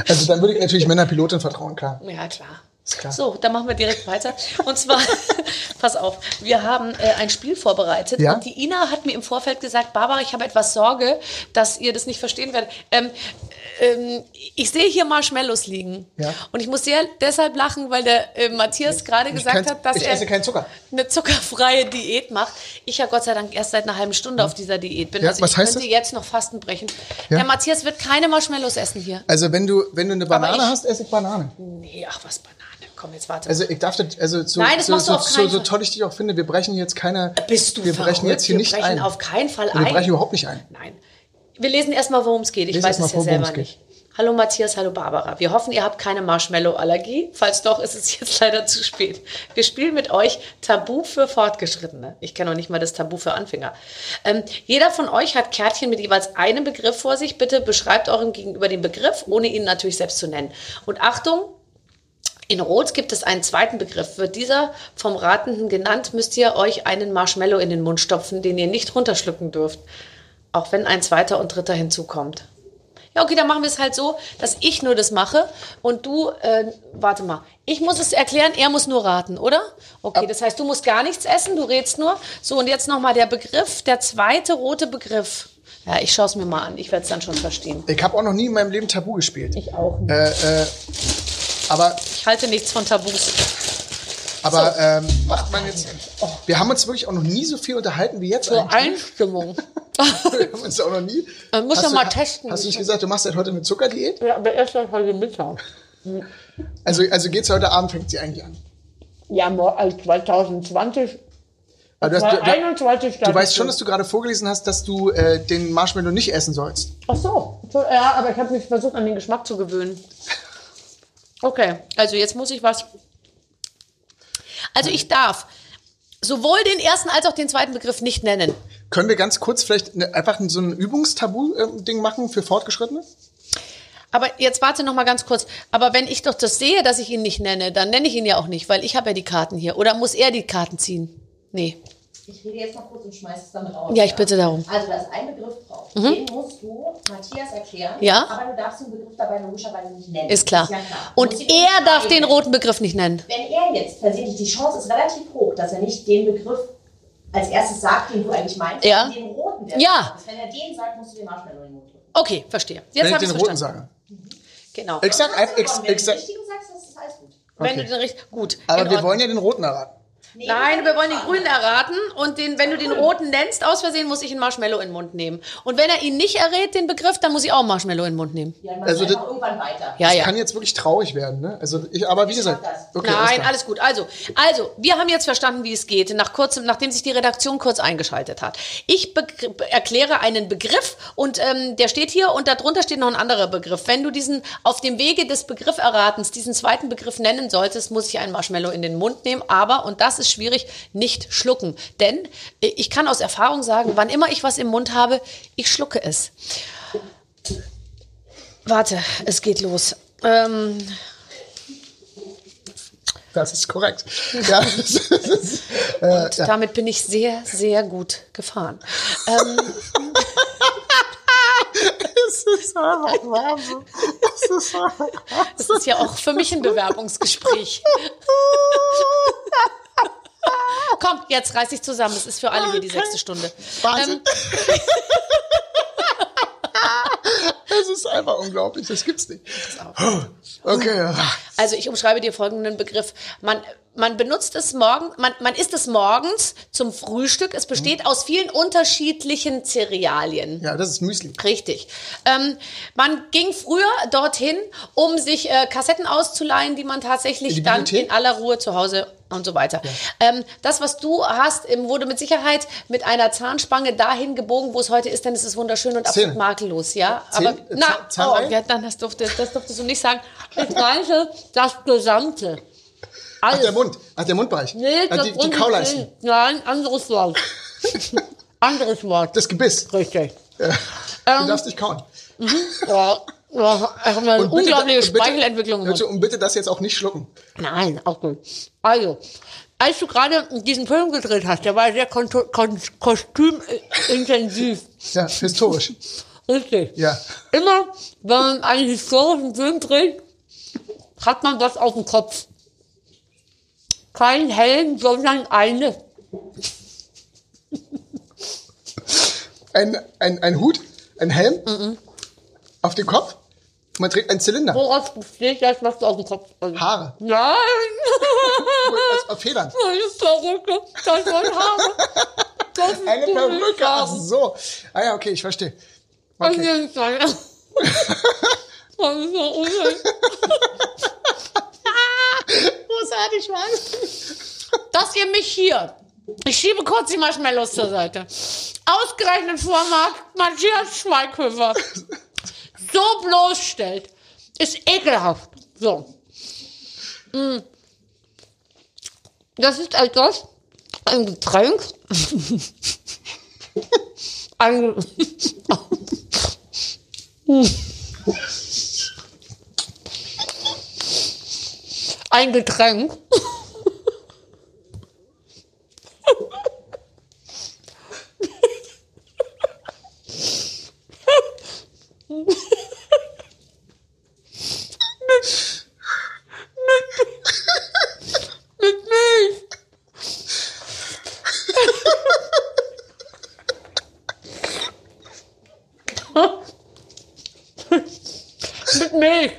also dann würde ich natürlich meiner Pilotin vertrauen, klar. Ja, klar. So, dann machen wir direkt weiter. Und zwar, pass auf, wir haben äh, ein Spiel vorbereitet ja? und die Ina hat mir im Vorfeld gesagt, Barbara, ich habe etwas Sorge, dass ihr das nicht verstehen werdet. Ähm, ähm, ich sehe hier Marshmallows liegen. Ja. Und ich muss sehr deshalb lachen, weil der äh, Matthias gerade gesagt kann, hat, dass er eine zuckerfreie Diät macht. Ich ja Gott sei Dank erst seit einer halben Stunde auf dieser Diät bin. Ja, also was ich heißt könnte das? jetzt noch Fasten brechen. Der Matthias wird keine Marshmallows essen hier. Also wenn du, wenn du eine Banane ich, hast, esse ich Banane. Nee, ach was Banane. Komm, jetzt warte. Also ich darf das, also so, Nein, das so, machst du so, auf so, keinen so toll ich dich auch finde, wir brechen jetzt keine, Bist du wir brechen verrückt? jetzt hier wir nicht brechen ein. auf keinen Fall wir ein. brechen überhaupt nicht ein. Nein. Wir lesen erstmal, worum es geht. Ich Lies weiß es ja selber nicht. Hallo Matthias, hallo Barbara. Wir hoffen, ihr habt keine Marshmallow-Allergie. Falls doch, ist es jetzt leider zu spät. Wir spielen mit euch Tabu für Fortgeschrittene. Ich kenne noch nicht mal das Tabu für Anfänger. Ähm, jeder von euch hat Kärtchen mit jeweils einem Begriff vor sich. Bitte beschreibt eurem Gegenüber den Begriff, ohne ihn natürlich selbst zu nennen. Und Achtung, in Rot gibt es einen zweiten Begriff. Wird dieser vom Ratenden genannt, müsst ihr euch einen Marshmallow in den Mund stopfen, den ihr nicht runterschlucken dürft. Auch wenn ein zweiter und dritter hinzukommt. Ja, okay, dann machen wir es halt so, dass ich nur das mache und du, äh, warte mal, ich muss es erklären, er muss nur raten, oder? Okay, das heißt, du musst gar nichts essen, du redst nur. So, und jetzt nochmal der Begriff, der zweite rote Begriff. Ja, ich schaue es mir mal an, ich werde es dann schon verstehen. Ich habe auch noch nie in meinem Leben Tabu gespielt. Ich auch nicht. Äh, äh, aber Ich halte nichts von Tabus. aber ähm, macht man jetzt. Wir haben uns wirklich auch noch nie so viel unterhalten wie jetzt. Zur eigentlich. Einstimmung. Wir haben uns auch noch nie. Man muss Hast doch du- mal testen. Hast du nicht gesagt, du machst seit heute eine Zuckerdiät? Ja, aber erst heute Mittag. Also, also geht's heute Abend, fängt sie eigentlich an. Ja, also 2020, Aber du, hast, du, du, 21 du weißt schon, dass du gerade vorgelesen hast, dass du äh, den Marshmallow nicht essen sollst. Ach so. so. Ja, aber ich habe mich versucht, an den Geschmack zu gewöhnen. Okay, also jetzt muss ich was. Also ich darf sowohl den ersten als auch den zweiten Begriff nicht nennen. Können wir ganz kurz vielleicht ne, einfach so ein Übungstabu-Ding machen für Fortgeschrittene? Aber jetzt warte noch mal ganz kurz. Aber wenn ich doch das sehe, dass ich ihn nicht nenne, dann nenne ich ihn ja auch nicht, weil ich habe ja die Karten hier. Oder muss er die Karten ziehen? Nee. Ich rede jetzt mal kurz und schmeiß es damit raus. Ja, ich bitte darum. Also, da ist ein Begriff drauf. Den musst du Matthias erklären. Ja. Aber du darfst den Begriff dabei logischerweise nicht nennen. Ist klar. ja klar. Und er darf den roten Begriff nicht nennen. Wenn er jetzt versehentlich, die Chance ist relativ hoch, dass er nicht den Begriff als erstes sagt, den du eigentlich meinst, Ja. den roten, der Ja. Wenn er den sagt, musst du den Marshmallow in den Mund drücken. Okay, verstehe. Jetzt Wenn ich habe ich den es roten verstanden. sage. Genau. Ich sag einfach, ich, Wenn du den richtigen sagst, das ist alles gut. Wenn okay. du den richtig gut. aber wir wollen ja den roten erraten. Nee, Nein, wir wollen den grünen erraten und den, wenn du den roten nennst, aus Versehen muss ich einen Marshmallow in den Mund nehmen. Und wenn er ihn nicht errät, den Begriff, dann muss ich auch einen Marshmallow in den Mund nehmen. Ja, dann Also das- irgendwann weiter. Ja, Das ja. kann jetzt wirklich traurig werden, ne? Also ich, aber wie gesagt, okay, alles Nein, klar. alles gut. Also, also, wir haben jetzt verstanden, wie es geht, nach kurzem, nachdem sich die Redaktion kurz eingeschaltet hat. Ich erkläre einen Begriff und ähm, der steht hier und darunter steht noch ein anderer Begriff. Wenn du diesen auf dem Wege des Begrifferratens diesen zweiten Begriff nennen solltest, muss ich einen Marshmallow in den Mund nehmen, aber, und das ist schwierig, nicht schlucken. Denn äh, ich kann aus Erfahrung sagen, wann immer ich was im Mund habe, ich schlucke es. Warte, es geht los. Ähm, Das ist korrekt. Ja, äh, Und damit bin ich sehr, sehr gut gefahren. Ähm, das ist einfach Wahnsinn. Das ist einfach das ist ja auch für mich ein Bewerbungsgespräch. Komm, jetzt reiß dich zusammen. Es ist für alle hier die sechste Stunde. Wahnsinn. Ähm, Das ist einfach unglaublich, das gibt's nicht. Okay, also ich umschreibe dir folgenden Begriff. Man, man benutzt es morgen, man, man isst es morgens zum Frühstück. Es besteht aus vielen unterschiedlichen Cerealien. ja, das ist Müsli. Richtig. Ähm, man ging früher dorthin, um sich äh, Kassetten auszuleihen, die man tatsächlich die dann Bibliothek? in aller Ruhe zu Hause und so weiter. Ähm, das, was du hast, ähm, wurde mit Sicherheit mit einer Zahnspange dahin gebogen, wo es heute ist, denn es ist wunderschön und absolut makellos, ja. Zähne- Aber äh, na, Zahn- Zahnreihe? oh, ja, dann das durfte, das durftest du nicht sagen. Ich meinte das Gesamte. Ach, Alles. der Mund. Ach, der Mundbereich. Nee, Ach, das die, die Kauleisten. Nein, anderes Wort. anderes Wort. Das Gebiss. Richtig. Du Ähm, darfst nicht kauen. Ja, ja, habe eine Und unglaubliche bitte- Speichelentwicklung. Bitte, und bitte das jetzt auch nicht schlucken. Nein, auch gut. Also, als du gerade diesen Film gedreht hast, der war sehr kostümintensiv. Ja, historisch. Richtig. Ja. Immer, wenn man einen historischen Film dreht, hat man was auf dem Kopf. Kein Helm, sondern eine. Ein, ein, ein Hut, ein Helm Mhm. Auf dem Kopf. Man trägt einen Zylinder. Woraus besteht das, was du auf dem Kopf hast? Haare. Nein! Als, auf Federn. Eine Perücke, das waren Haare. Das ist Eine Perücke. Ach so. Ah ja, okay, ich verstehe. Auf Okay. jeden Fall. Das ist so unheimlich. ich weiß. dass ihr mich hier, ich schiebe kurz die Marshmallows zur Seite, ausgerechnet vor Marc Matthias Schweighöfer so bloßstellt, ist ekelhaft. So. Mm. Das ist etwas, ein Getränk. ein, ein Getränk. mit Milch. mit Milch.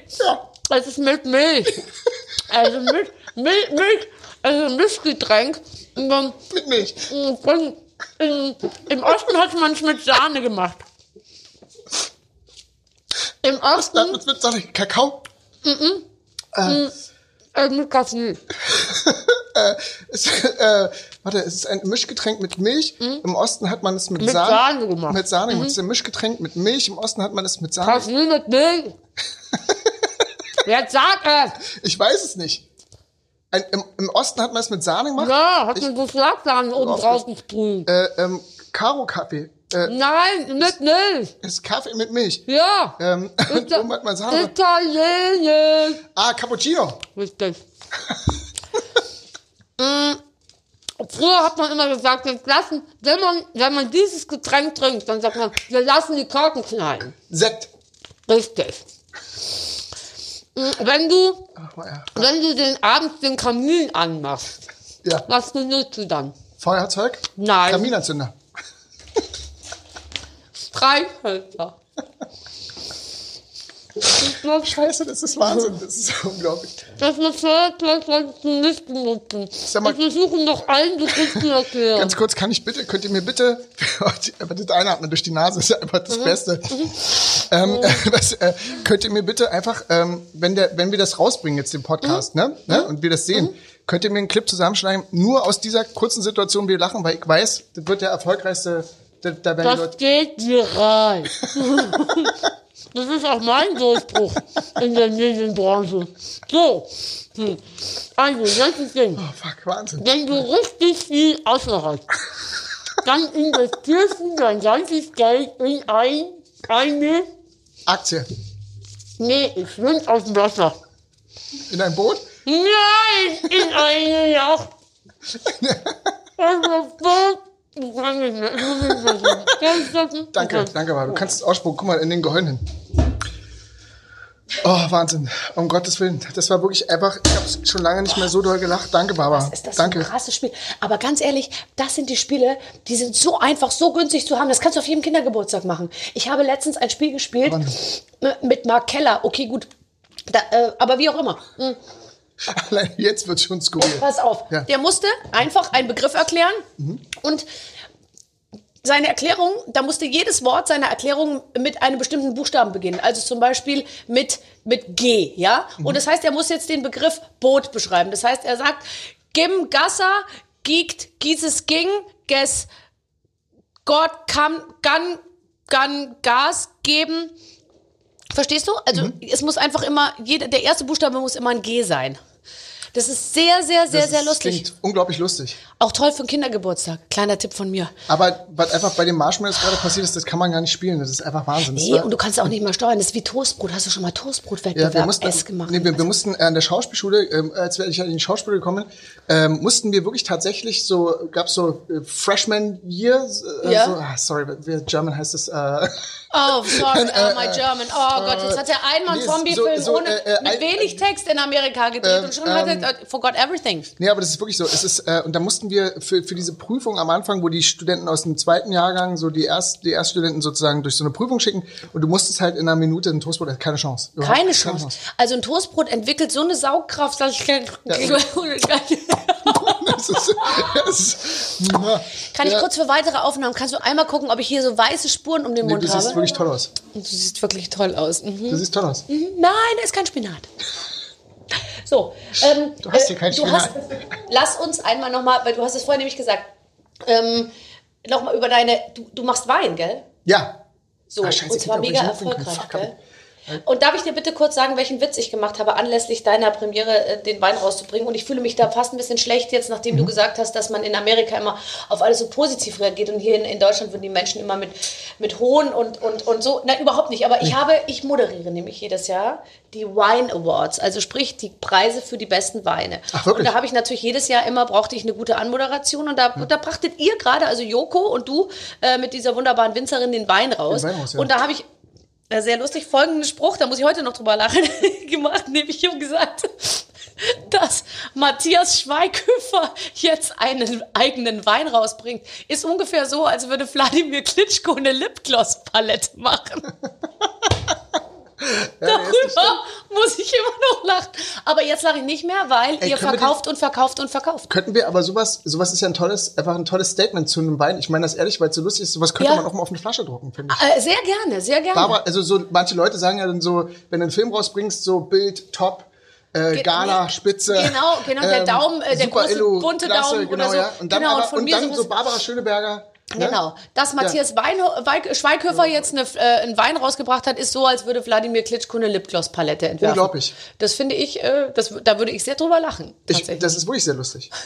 Es ist mit Milch. Also mit Milch, Milch, also Mischgetränk. Und dann, Mit Milch. dann, im, Im Osten hat man es mit Sahne gemacht. Im Osten Dann mit, mit Sahne. Kakao. äh, mit Kaffee. Es, äh, warte, es ist ein Mischgetränk mit Milch. Im Osten hat man es mit, Mit Sahne, Sahne gemacht. Mit Sahne gemacht. Es ist ein Mischgetränk mit Milch. Im Osten hat man es mit Sahne. Kaffee mit Milch. Jetzt sag es. Ich weiß es nicht. Ein, im, Im Osten hat man es mit Sahne gemacht. Ja, hat man so Schlagsahne oben drauf gesprüht. Äh, ähm, Karo-Kaffee. Äh, Nein, mit Milch. es ist Kaffee mit Milch. Ja. Ähm, und oben hat man Sahne. Italienisch. Ah, Cappuccino. Richtig. Mm, Früher hat man immer gesagt, wir lassen, wenn man, wenn man dieses Getränk trinkt, dann sagt man, wir lassen die Korken knallen. Sekt. Richtig. Mm, Wenn du, ja. wenn du den abends den Kamin anmachst, ja. was benutzt du dann? Feuerzeug. Nein. Kaminanzünder. Streichhölzer. Scheiße, das ist Wahnsinn. Das ist unglaublich. Das du nicht benutzen. Sag mal- Wir versuchen noch allen Begriff zu erklären. Ganz kurz, kann ich bitte, könnt ihr mir bitte, einfach das Einatmen durch die Nase ist ja einfach Mhm. das Beste. Ähm, was, äh, könnt ihr mir bitte einfach, ähm, wenn der, wenn wir das rausbringen jetzt den Podcast, Mhm. ne, ne, und wir das sehen, könnt ihr mir einen Clip zusammenschneiden, nur aus dieser kurzen Situation, wir lachen, weil ich weiß, das wird der erfolgreichste, da, da werden Das Leute, geht viral. Das ist auch mein Durchbruch in der Medienbranche. So. Hm. Also, das ist Ding. oh fuck, Wahnsinn. Wenn du richtig viel Asche hast, dann investierst du dein ganzes Geld in ein, eine, Aktie. nee, ich schwimm aus dem Wasser. In ein Boot? Nein, in eine Yacht. Also, das? Danke, danke, aber du kannst es ausspucken. Guck mal in den hin. Oh, Wahnsinn. Um Gottes Willen. Das war wirklich einfach, ich habe schon lange nicht mehr so doll gelacht. Danke, Barbara. Ah, ist das Danke. ein krasses Spiel. Aber ganz ehrlich, das sind die Spiele, die sind so einfach, so günstig zu haben. Das kannst du auf jedem Kindergeburtstag machen. Ich habe letztens ein Spiel gespielt äh, mit Mark Keller. Okay, gut. Da, äh, aber wie auch immer. Allein jetzt wird schon skurril. Pass auf. Ja. Mhm. Der musste einfach einen Begriff erklären und seine Erklärung, da musste jedes Wort seiner Erklärung mit einem bestimmten Buchstaben beginnen. Also zum Beispiel mit, mit G, ja? Mhm. Und das heißt, er muss jetzt den Begriff Boot beschreiben. Das heißt, er sagt, Gim Gassa, Giegt, Gieses Ging, Ges, Gott kann, kann, kann Gas geben. Verstehst du? Also Mhm. es muss einfach immer, jeder, der erste Buchstabe muss immer ein G sein. Das ist sehr, sehr, sehr, Das sehr lustig. Klingt unglaublich lustig. Auch toll für einen Kindergeburtstag. Kleiner Tipp von mir. Aber was einfach bei den Marshmallows gerade passiert ist, das kann man gar nicht spielen. Das ist einfach Wahnsinn. Das Nee, war- und du kannst auch nicht mehr steuern. Das ist wie Toastbrot. Hast du schon mal ja, wir Toastbrot-Wettbewerb mussten, S gemacht? nee, wir, wir mussten äh, an der Schauspielschule, ähm, als wir ich in die Schauspielschule gekommen bin, ähm, mussten wir wirklich tatsächlich so, gab's so äh, Freshman Year, äh, Ja. so, ah, sorry, wie German heißt es, äh, Oh, sorry, oh, my German. Oh Gott, jetzt hat er einmal einen nee, Zombie-Film so- so, ohne, äh, äh, mit wenig Text in Amerika gedreht und schon hat er äh, forgot everything. Nee, aber das ist wirklich so. Es ist, äh, und da mussten wir für, für diese Prüfung am Anfang, wo die Studenten aus dem zweiten Jahrgang, so die, Erst, die Erststudenten sozusagen durch so eine Prüfung schicken und du musstest halt in einer Minute ein Toastbrot, keine Chance. Überhaupt Keine Chance. Also ein Toastbrot entwickelt so eine Saugkraft, dass ich kein, Das ist, das ist, Kann ich ja, kurz für weitere Aufnahmen, kannst du einmal gucken, ob ich hier so weiße Spuren um den nee, Mund du siehst habe? wirklich toll aus. Du siehst wirklich toll aus. Mhm. Du siehst toll aus. Nein, da ist kein Spinat. So, ähm, Du hast hier kein du Spinat. hast, Lass uns einmal nochmal, weil du hast es vorhin nämlich gesagt, ähm, nochmal über deine, du, du machst Wein, gell? Ja. So, Ah, und zwar mega erfolgreich, gell? Und darf ich dir bitte kurz sagen, welchen Witz ich gemacht habe, anlässlich deiner Premiere äh, den Wein rauszubringen? Und ich fühle mich da fast ein bisschen schlecht jetzt, nachdem Mhm. du gesagt hast, dass man in Amerika immer auf alles so positiv reagiert und hier in, in Deutschland würden die Menschen immer mit, mit Hohn und, und, und so. Nein, überhaupt nicht. Aber ich habe, ich moderiere nämlich jedes Jahr die Wine Awards, also sprich die Preise für die besten Weine. Ach, wirklich? Und da habe ich natürlich jedes Jahr immer, brauchte ich eine gute Anmoderation und da, da brachtet ihr gerade, also Joko und du äh, mit dieser wunderbaren Winzerin den Wein raus. Den Wein raus, ja. Und da habe ich sehr lustig folgenden Spruch, da muss ich heute noch drüber lachen, gemacht, nämlich ich habe gesagt, dass Matthias Schweighöfer jetzt einen eigenen Wein rausbringt, ist ungefähr so, als würde Wladimir Klitschko eine Lipgloss-Palette machen. Darüber muss ich immer noch lachen. Aber jetzt lache ich nicht mehr, weil Ey, ihr verkauft und verkauft und verkauft. Könnten wir aber sowas, sowas ist ja ein tolles, einfach ein tolles Statement zu einem Wein. Ich meine das ehrlich, weil es so lustig ist. Sowas könnte Ja. man auch mal auf eine Flasche drucken, finde ich. Äh, sehr gerne, sehr gerne. Barbara, also so, manche Leute sagen ja dann so, wenn du einen Film rausbringst, so Bild, top, äh, Ge- Gala, nee. Spitze. Genau, genau, der Daumen, äh, der große Illu, bunte klasse, Daumen genau, oder so. Ja. Und dann, Genau, und aber, von und mir dann so Barbara Schöneberger. Ne? Genau. Dass Matthias Wein, Weig, Schweighöfer jetzt eine, äh, einen Wein rausgebracht hat, ist so, als würde Wladimir Klitschko eine Lipgloss-Palette entwerfen. Unglaublich. Das finde ich, äh, das, da würde ich sehr drüber lachen. Ich, das ist wirklich sehr lustig.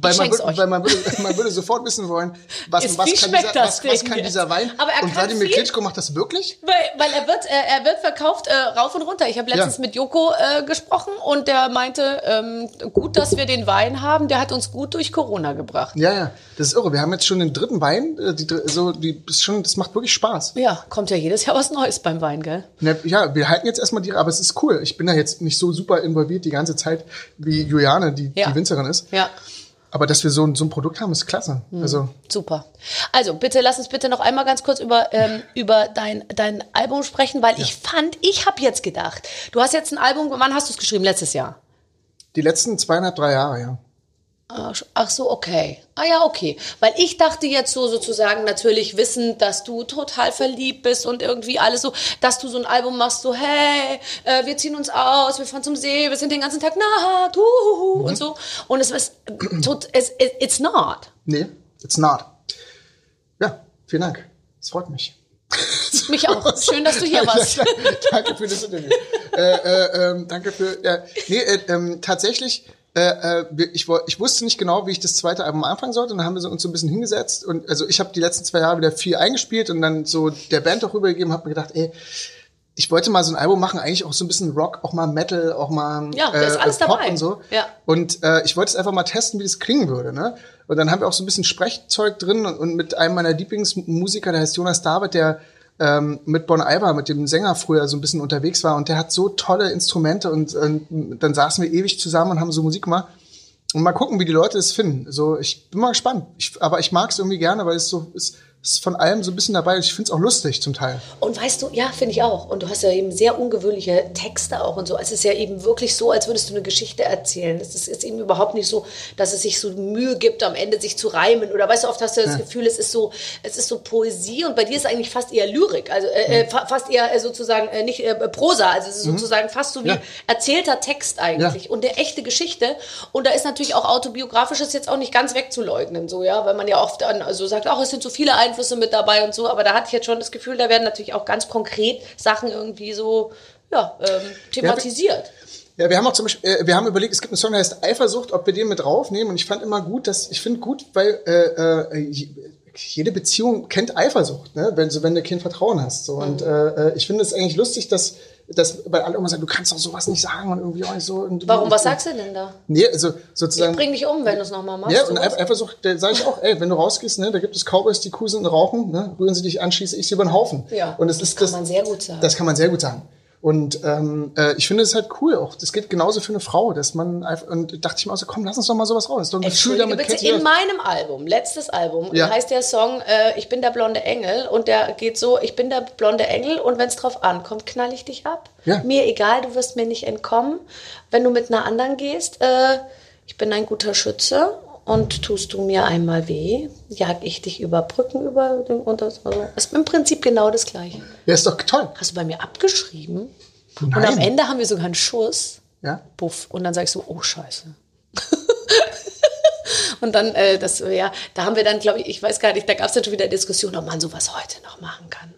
Weil, man, würde, weil man, würde, man würde sofort wissen wollen, was, Ist- was, wie kann, schmeckt dieser, das was, was kann dieser Wein. Aber er und Wladimir. Klitschko macht das wirklich? weil, weil er wird, äh, er wird verkauft äh, rauf und runter. Ich habe letztens Ja. mit Joko äh, gesprochen und der meinte, ähm, gut, dass wir den Wein haben. Der hat uns gut durch Corona gebracht. Ja, ja, das ist irre. Wir haben jetzt schon den dritten Wein. äh, Die, so, die, ist schon, das macht wirklich Spaß. Ja, kommt ja jedes Jahr was Neues beim Wein, gell? Ja, wir halten jetzt erstmal die, aber es ist cool. Ich bin da jetzt nicht so super involviert die ganze Zeit, wie Juliane, die, Ja. die Winzerin ist. Ja. Aber dass wir so, ein- so ein Produkt haben, ist klasse. Hm. Also, Super. Also bitte lass uns bitte noch einmal ganz kurz über, ähm, über dein, dein Album sprechen, weil ich fand, ich habe jetzt gedacht, du hast jetzt ein Album, wann hast du es geschrieben? Letztes Jahr. die letzten zweieinhalb, drei Jahre, ja. Ach ach so, okay. Ah ja, okay. Weil ich dachte jetzt so sozusagen natürlich wissend, dass du total verliebt bist und irgendwie alles so, dass du so ein Album machst, so hey, äh, wir ziehen uns aus, wir fahren zum See, wir sind den ganzen Tag nackt, huhuhu, und so. Und es ist, tot- es, it- it's not. Nee, it's not. Ja, vielen Dank. Es freut mich. Mich auch. Schön, dass du hier warst. Danke für das Interview. äh, äh, ähm, danke für. Ja, nee, äh, ähm, tatsächlich. Äh, äh, ich, ich wusste nicht genau, wie ich das zweite Album anfangen sollte. Und dann haben wir uns so ein bisschen hingesetzt. Und also ich habe die letzten zwei Jahre wieder viel eingespielt und dann so der Band auch rübergegeben, habe mir gedacht, ey, ich wollte mal so ein Album machen, eigentlich auch so ein bisschen Rock, auch mal Metal, auch mal Ja, alles Pop dabei. und so. Ja. Und äh, ich wollte es einfach mal testen, wie das klingen würde. Ne? Und dann haben wir auch so ein bisschen Sprechzeug drin und, und mit einem meiner Lieblingsmusiker, der heißt Jonas David, der ähm, mit Bon Iver, mit dem Sänger früher so ein bisschen unterwegs war und der hat so tolle Instrumente und, und dann saßen wir ewig zusammen und haben so Musik gemacht. Und mal gucken, wie die Leute es finden. So, ich bin mal gespannt. Ich, aber ich mag es irgendwie gerne, weil es so ist, ist von allem so ein bisschen dabei. Ich finde es auch lustig zum Teil. Und weißt du, ja, finde ich auch. Und du hast ja eben sehr ungewöhnliche Texte auch und so. Es ist ja eben wirklich so, als würdest du eine Geschichte erzählen. Es ist, ist eben überhaupt nicht so, dass es sich so Mühe gibt, am Ende sich zu reimen. Oder weißt du, oft hast du das Gefühl, es ist so, es ist so Poesie und bei dir ist eigentlich fast eher Lyrik. Also äh, äh, fa fast eher äh, sozusagen äh, nicht äh, Prosa. Also es ist sozusagen fast so wie Ja. erzählter Text eigentlich Ja. und eine echte Geschichte. Und da ist natürlich auch autobiografisches jetzt auch nicht ganz wegzuleugnen, so ja, weil man ja oft dann also sagt, ach, es sind so viele Einflüsse mit dabei und so. Aber da hatte ich jetzt schon das Gefühl, da werden natürlich auch ganz konkret Sachen irgendwie so ja, ähm, thematisiert. Ja, wir haben auch zum Beispiel, äh, wir haben überlegt, es gibt einen Song, der heißt Eifersucht, ob wir den mit draufnehmen. Und ich fand immer gut, dass ich finde gut, weil äh, äh, je- jede Beziehung kennt Eifersucht, ne? wenn, so, wenn du kein Vertrauen hast. So. Und Mhm. äh, äh, ich finde es eigentlich lustig, dass, dass weil alle immer sagen, du kannst doch sowas nicht sagen und irgendwie auch nicht so. Und, Warum, was sagst du denn da? Nee, also sozusagen. Bring dich um, wenn du es nochmal machst. Ja, und sowas. Eif- Eifersucht, da sage ich auch, ey, wenn du rausgehst, ne, da gibt es Cowboys, die cool sind und rauchen, ne, rühren sie dich an, schieße ich sie über den Haufen. Ja, und es das ist kann das, man sehr gut sagen. Das kann man sehr gut sagen. Und ähm, äh, ich finde es halt cool auch. Das geht genauso für eine Frau, dass man einfach, und dachte ich mir auch so, komm, lass uns doch mal sowas raus. Das ist doch ein Gefühl damit bitte, in meinem Album, letztes Album, Ja. heißt der Song äh, Ich bin der blonde Engel und der geht so, ich bin der blonde Engel und wenn es drauf ankommt, knall ich dich ab. Ja. Mir egal, du wirst mir nicht entkommen. Wenn du mit einer anderen gehst, äh, ich bin ein guter Schütze und tust du mir einmal weh, jag ich dich über Brücken über den und das, also, ist im Prinzip genau das gleiche. Ja, ist doch toll. Hast du bei mir abgeschrieben? Und Nein. am Ende haben wir sogar einen Schuss. Ja? Buff. Und dann sag ich so, oh Scheiße. und dann, äh, das, ja, da haben wir dann, glaube ich, ich weiß gar nicht, da gab es dann schon wieder Diskussion, ob man sowas heute noch machen kann.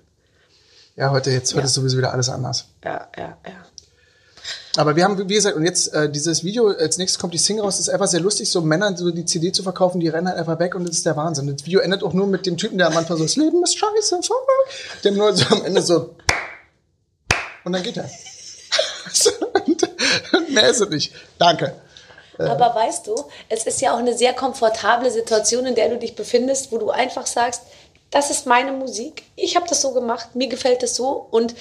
Ja, heute, jetzt, heute ist sowieso wieder alles anders. Ja, ja, ja. Aber wir haben, wie gesagt, und jetzt äh, dieses Video, als nächstes kommt die Single raus, ist einfach sehr lustig, so Männern so die CD zu verkaufen, die rennen halt einfach weg und das ist der Wahnsinn. Das Video endet auch nur mit dem Typen, der am Anfang so, das Leben ist scheiße. Dem nur so am Ende so, und dann geht er. mehr ist es nicht. Danke. Aber weißt du, es ist ja auch eine sehr komfortable Situation, in der du dich befindest, wo du einfach sagst, das ist meine Musik, ich habe das so gemacht, mir gefällt das so und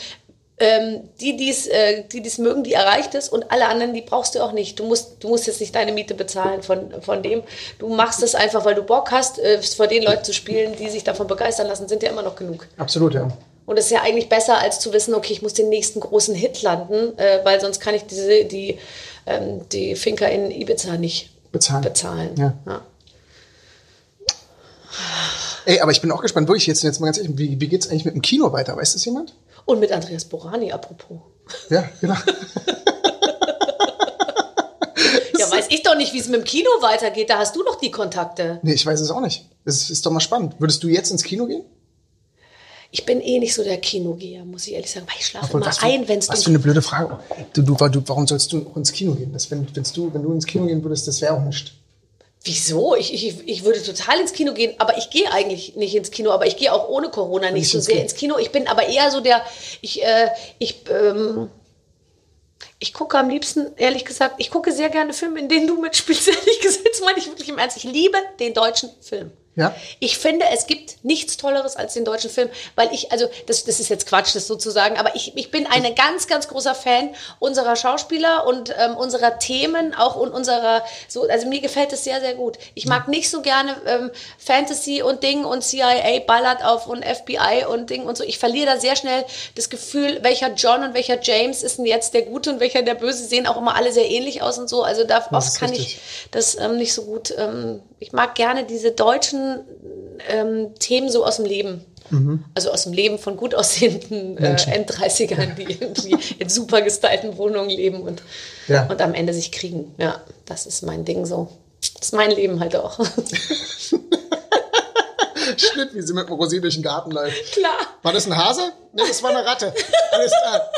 ähm, die, die's, äh, die dies mögen, die erreicht es und alle anderen, die brauchst du auch nicht. Du musst, du musst jetzt nicht deine Miete bezahlen von, von dem. Du machst es einfach, weil du Bock hast, äh, vor den Leuten zu spielen, die sich davon begeistern lassen, sind ja immer noch genug. Absolut, ja. Und das ist ja eigentlich besser, als zu wissen, okay, ich muss den nächsten großen Hit landen, äh, weil sonst kann ich diese, die, ähm, die Finker in Ibiza nicht Bezahlen. bezahlen. Ja. Ja. Ey, aber ich bin auch gespannt, wirklich jetzt, jetzt mal ganz ehrlich, wie, wie geht's eigentlich mit dem Kino weiter? Weiß das jemand? Und mit Andreas Borani, apropos. Ja, genau. Ja, weiß ich doch nicht, wie es mit dem Kino weitergeht. Da hast du doch die Kontakte. Nee, ich weiß es auch nicht. Das ist doch mal spannend. Würdest du jetzt ins Kino gehen? Ich bin eh nicht so der Kinogeher, muss ich ehrlich sagen. Weil ich schlafe Obwohl, immer für- ein, wenn es was für eine blöde Frage. Du, du, du, warum sollst du auch ins Kino gehen? Das, wenn, du, wenn du ins Kino gehen würdest, das wäre auch nicht. Wieso? Ich, ich, ich würde total ins Kino gehen, aber ich gehe eigentlich nicht ins Kino, aber ich gehe auch ohne Corona nicht Nicht so ins sehr Kino. ins Kino. Ich bin aber eher so der, ich, äh, ich, ähm, ich gucke am liebsten, ehrlich gesagt, ich gucke sehr gerne Filme, in denen du mitspielst, ehrlich gesagt, das meine ich wirklich im Ernst. Ich liebe den deutschen Film. Ja? Ich finde, es gibt nichts Tolleres als den deutschen Film, weil ich, also das, das ist jetzt Quatsch, das sozusagen, aber ich, ich bin ein ganz, ganz großer Fan unserer Schauspieler und ähm, unserer Themen, auch und unserer, so, also mir gefällt es sehr, sehr gut. Ich mag nicht so gerne ähm, Fantasy und Ding und CIA ballert auf und FBI und Ding und so. Ich verliere da sehr schnell das Gefühl, welcher John und welcher James ist denn jetzt der Gute und welcher der Böse, Sie sehen auch immer alle sehr ähnlich aus und so. Also da oft kann richtig. ich das ähm, nicht so gut. Ähm, ich mag gerne diese deutschen ähm, Themen so aus dem Leben. Mhm. Also aus dem Leben von gut aussehenden äh, End-30ern, die irgendwie in super gestylten Wohnungen leben und, Ja. und am Ende sich kriegen. Ja, das ist mein Ding so. Das ist mein Leben halt auch. Schnitt, wie sie mit dem Rosé durch den Garten läuft. Klar. War das ein Hase? Nee, das war eine Ratte. Alles klar.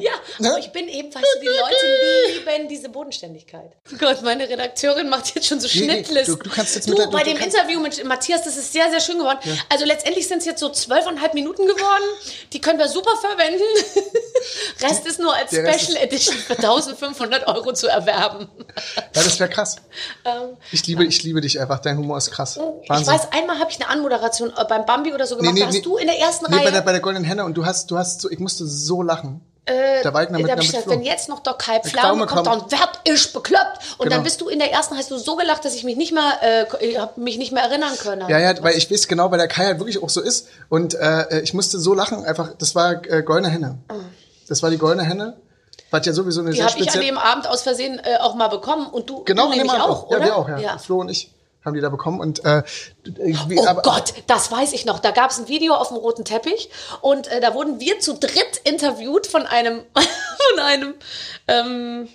Ja, Ne? aber ich bin eben, weißt du, die Leute lieben diese Bodenständigkeit. Oh Gott, meine Redakteurin macht jetzt schon so Nee, nee, Schnittlisten. du- du kannst jetzt du, mit der- du- bei dem Interview mit Matthias, das ist sehr, sehr schön geworden. Also letztendlich sind es jetzt so zwölfeinhalb Minuten geworden. Die können wir super verwenden. Rest ist nur als Der Special Edition für 1500 Euro zu erwerben. Ja, das wäre krass. Ähm, Ich liebe, ich liebe dich einfach. Dein Humor ist krass. ich Wahnsinn. weiß, einmal habe ich eine Anmoderation äh, beim Bambi oder so Nee, gemacht. nee, da hast nee. du in der ersten Nee, Reihe. bei der, bei der Goldenen Henne und du hast, du hast so, ich musste so lachen. Äh, der Waldner mit, hab mit ich gesagt, wenn jetzt noch der Kai Pflaume kommt, dann werd ich bekloppt. Und Genau. dann bist du in der ersten, hast du so gelacht, dass ich mich nicht mehr, äh, ich hab mich nicht mehr erinnern können. Ja, ja, weil ich weiß genau, weil der Kai halt wirklich auch so ist. Und äh, ich musste so lachen, einfach, das war äh, Goldene Henne. Das war die Goldene Henne. Was ja sowieso eine Die sehr habe ich an spezielle... dem Abend aus Versehen äh, auch mal bekommen und du, Genau, du nämlich Abend auch, Ja, wir auch, ja. Flo und ich haben die da bekommen. Und äh, wie, Oh Gott, das weiß ich noch. Da gab es ein Video auf dem roten Teppich und äh, da wurden wir zu dritt interviewt von einem, von einem, ähm,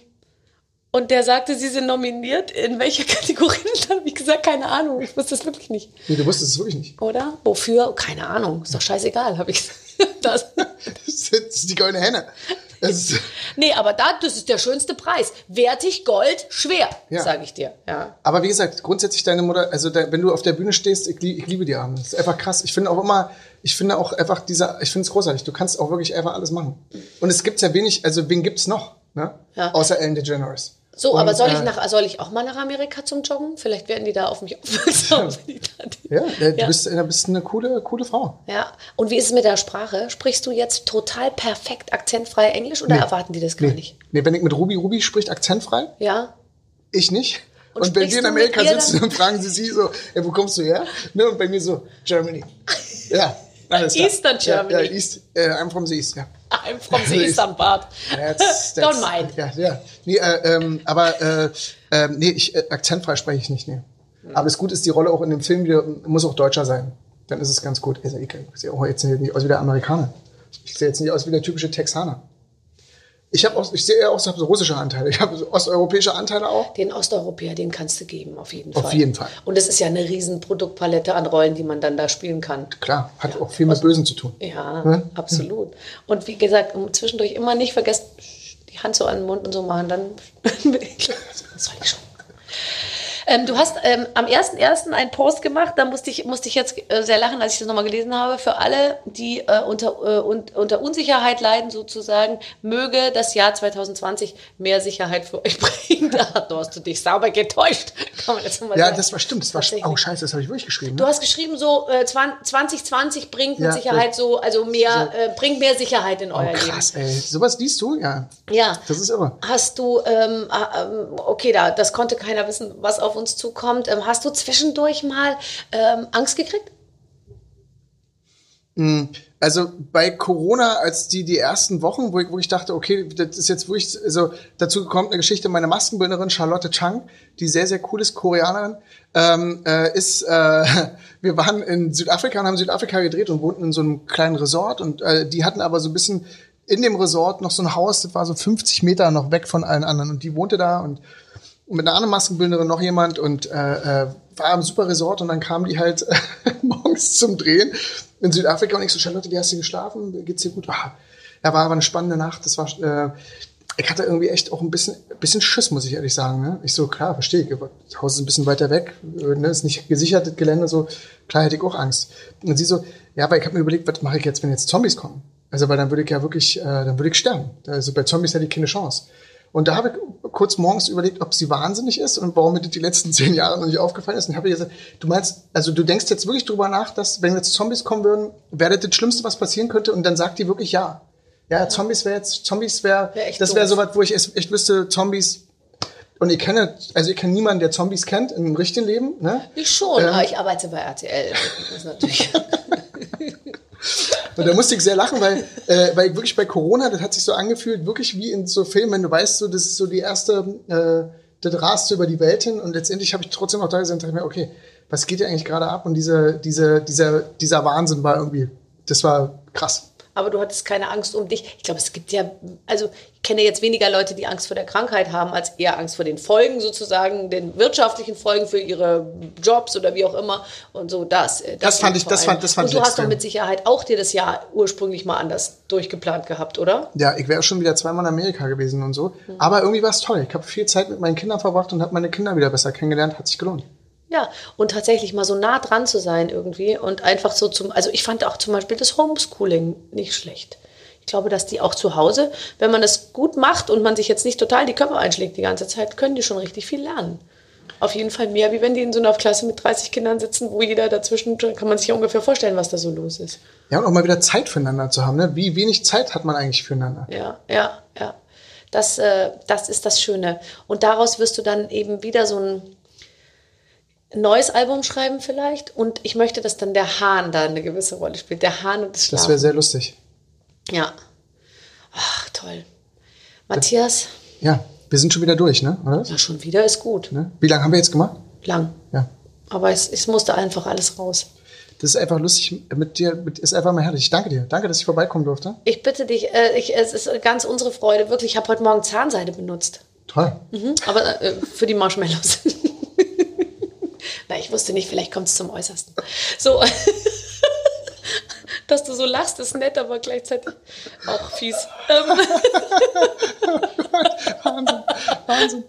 und der sagte, sie sind nominiert. In welcher Kategorie? Dann habe ich gesagt, keine Ahnung. Ich wusste es wirklich nicht. Nee, du wusstest es wirklich nicht. Oder? Wofür? Keine Ahnung. Ist doch scheißegal, habe ich gesagt. Das. Das ist die Goldene Henne. Ist, Nee, aber da, das ist der schönste Preis. Wertig, Gold, schwer, Ja. sage ich dir. Ja. aber wie gesagt, grundsätzlich deine Mutter, also da, wenn du auf der Bühne stehst, ich, ich liebe die Abende. Das ist einfach krass. Ich finde auch immer, ich finde auch einfach dieser, ich finde es großartig. Du kannst auch wirklich einfach alles machen. Und es gibt ja wenig, also wen gibt's noch? Ne? Ja. Außer Ellen DeGeneres. So, Und, aber soll ich äh, nach, soll ich auch mal nach Amerika zum Joggen? Vielleicht werden die da auf mich aufmerksam. die- Ja, äh, du Ja. bist, äh, bist eine coole, coole Frau. Ja, und wie ist es mit der Sprache? Sprichst du jetzt total perfekt akzentfrei Englisch oder Nee. erwarten die das gar nicht? Nee, wenn ich mit Ruby, Ruby spricht akzentfrei, Ja? ich nicht. Und Und, wenn wir in Amerika sitzen, dann fragen sie sie so, ja, wo kommst du her? Ne, und bei mir so, Germany. Ja, alles klar. Eastern Germany. Ja, ja East, äh, I'm from the East, ja. I'm from the Eastern Part. That's, Don't mind. Ja, ja. Nee, äh, ähm, aber äh, ähm, nee, ich, äh, akzentfrei spreche ich nicht, nee. Aber das Gute ist, die Rolle auch in dem Film die muss auch Deutscher sein. Dann ist es ganz gut. Also, ich sehe auch jetzt nicht aus wie der Amerikaner. Ich sehe jetzt nicht aus wie der typische Texaner. Ich habe auch, ich sehe auch so russische Anteile. Ich habe so osteuropäische Anteile auch. Den Osteuropäer, den kannst du geben, auf jeden Auf Fall. jeden Fall. Und es ist ja eine riesen Produktpalette an Rollen, die man dann da spielen kann. Klar, hat auch viel mit Bösen zu tun. Ja, Ja? absolut. Und wie gesagt, zwischendurch immer nicht vergessen, die Hand so an den Mund und so machen, dann bin ich klar. Das soll ich schon. Ähm, du hast ähm, am 1.1. einen Post gemacht, da musste ich, musste ich jetzt äh, sehr lachen, als ich das nochmal gelesen habe. Für alle, die äh, unter, äh, un, unter Unsicherheit leiden, sozusagen, möge das Jahr 2020 mehr Sicherheit für euch bringen. Da hast du dich sauber getäuscht, kann man jetzt mal Ja, sagen. das war stimmt. Das war oh scheiße, das habe ich wirklich geschrieben. Du Ne? hast geschrieben, so äh, 20 2020 bringt mit Ja, Sicherheit so, also mehr, So. äh, bringt mehr Sicherheit in Oh, euer krass, ey. Sowas liest du? Ja. Leben. Ja. Das ist irre. Hast du, ähm, äh, ähm, okay, da, das konnte keiner wissen, was auf uns zukommt. Ähm, hast du zwischendurch mal ähm, Angst gekriegt? Also bei Corona, als die die ersten Wochen, wo ich, wo ich dachte, okay, das ist jetzt wirklich, also dazu kommt eine Geschichte, meine Maskenbildnerin Charlotte Chang, die sehr, sehr cool ist, Koreanerin, ähm, äh, ist, äh, wir waren in Südafrika und haben Südafrika gedreht und wohnten in so einem kleinen Resort und äh, die hatten aber so ein bisschen in dem Resort noch so ein Haus, das war so 50 Meter noch weg von allen anderen und die wohnte da und und mit einer anderen Maskenbildnerin noch jemand und äh, äh, war im super Resort und dann kamen die halt morgens zum Drehen in Südafrika und ich so, Charlotte, wie hast du geschlafen? Geht's dir gut? Ah, ja, war aber eine spannende Nacht. Das war, äh, ich hatte irgendwie echt auch ein bisschen, bisschen Schiss, muss ich ehrlich sagen. Ne? Ich so, klar, verstehe ich. Das Haus ist ein bisschen weiter weg, äh, ne? ist nicht gesichert, das Gelände, so, klar hätte ich auch Angst. Und sie so, ja, aber ich habe mir überlegt, was mache ich jetzt, wenn jetzt Zombies kommen? Also, weil dann würde ich ja wirklich, äh, dann würde ich sterben. Also bei Zombies hätte ich keine Chance. Und da habe ich kurz morgens überlegt, ob sie wahnsinnig ist und warum mir das die letzten zehn Jahre noch nicht aufgefallen ist. Und habe ihr gesagt, du meinst, also du denkst jetzt wirklich drüber nach, dass wenn jetzt Zombies kommen würden, wäre das das Schlimmste, was passieren könnte? Und dann sagt die wirklich ja. Ja, Zombies wäre jetzt, Zombies wäre, Wär das wäre doof. so was, wo ich echt, echt wüsste, Zombies, und ich kenne, also ich kenne niemanden, der Zombies kennt im richtigen Leben, ne? Ich schon, Ähm. aber ich arbeite bei RTL. Das ist natürlich. Und da musste ich sehr lachen, weil, äh, weil ich wirklich bei Corona, das hat sich so angefühlt, wirklich wie in so Filmen, wenn du weißt, so, das ist so die erste, äh, das rast so über die Welt hin und letztendlich habe ich trotzdem noch da gesessen und dachte mir, okay, was geht hier eigentlich gerade ab? Und diese, diese, dieser, dieser Wahnsinn war irgendwie, das war krass. Aber du hattest keine Angst um dich. Ich glaube, es gibt ja, also ich kenne jetzt weniger Leute, die Angst vor der Krankheit haben, als eher Angst vor den Folgen sozusagen, den wirtschaftlichen Folgen für ihre Jobs oder wie auch immer. Und so das. äh, Das fand ich- das fand- das fand Und du ich hast doch mit Sicherheit auch dir das Jahr ursprünglich mal anders durchgeplant gehabt, oder? Ja, ich wäre schon wieder zweimal in Amerika gewesen und so. Aber irgendwie war es toll. Ich habe viel Zeit mit meinen Kindern verbracht und habe meine Kinder wieder besser kennengelernt. Hat sich gelohnt. Ja, und tatsächlich mal so nah dran zu sein irgendwie und einfach so zum, also ich fand auch zum Beispiel das Homeschooling nicht schlecht. Ich glaube, dass die auch zu Hause, wenn man das gut macht und man sich jetzt nicht total die Köpfe einschlägt die ganze Zeit, können die schon richtig viel lernen. Auf jeden Fall mehr, wie wenn die in so einer Klasse mit 30 Kindern sitzen, wo jeder dazwischen, kann man sich ja ungefähr vorstellen, was da so los ist. Ja, und auch mal wieder Zeit füreinander zu haben. Ne? Wie wenig Zeit hat man eigentlich füreinander? Ja, ja, ja. Das, äh, das ist das Schöne. Und daraus wirst du dann eben wieder so ein neues Album schreiben vielleicht. Und ich möchte, dass dann der Hahn da eine gewisse Rolle spielt. Der Hahn und das Das Schlafen. wäre sehr lustig. Ja. Ach, toll. Matthias, Ja, wir sind schon wieder durch, ne? Oder? ja, schon wieder ist gut. Ne? Wie lange haben wir jetzt gemacht? Lang. Ja. Aber es, es musste einfach alles raus. Das ist einfach lustig mit dir, mit, ist einfach mal herrlich. Ich danke dir. Danke, dass ich vorbeikommen durfte. Ich bitte dich, äh, ich, es ist ganz unsere Freude. Wirklich, ich habe heute Morgen Zahnseide benutzt. Toll. Mhm, aber äh, für die Marshmallows. Na, ich wusste nicht, vielleicht kommt es zum Äußersten. So, dass du so lachst, ist nett, aber gleichzeitig auch fies. Ähm, Wahnsinn. Wahnsinn.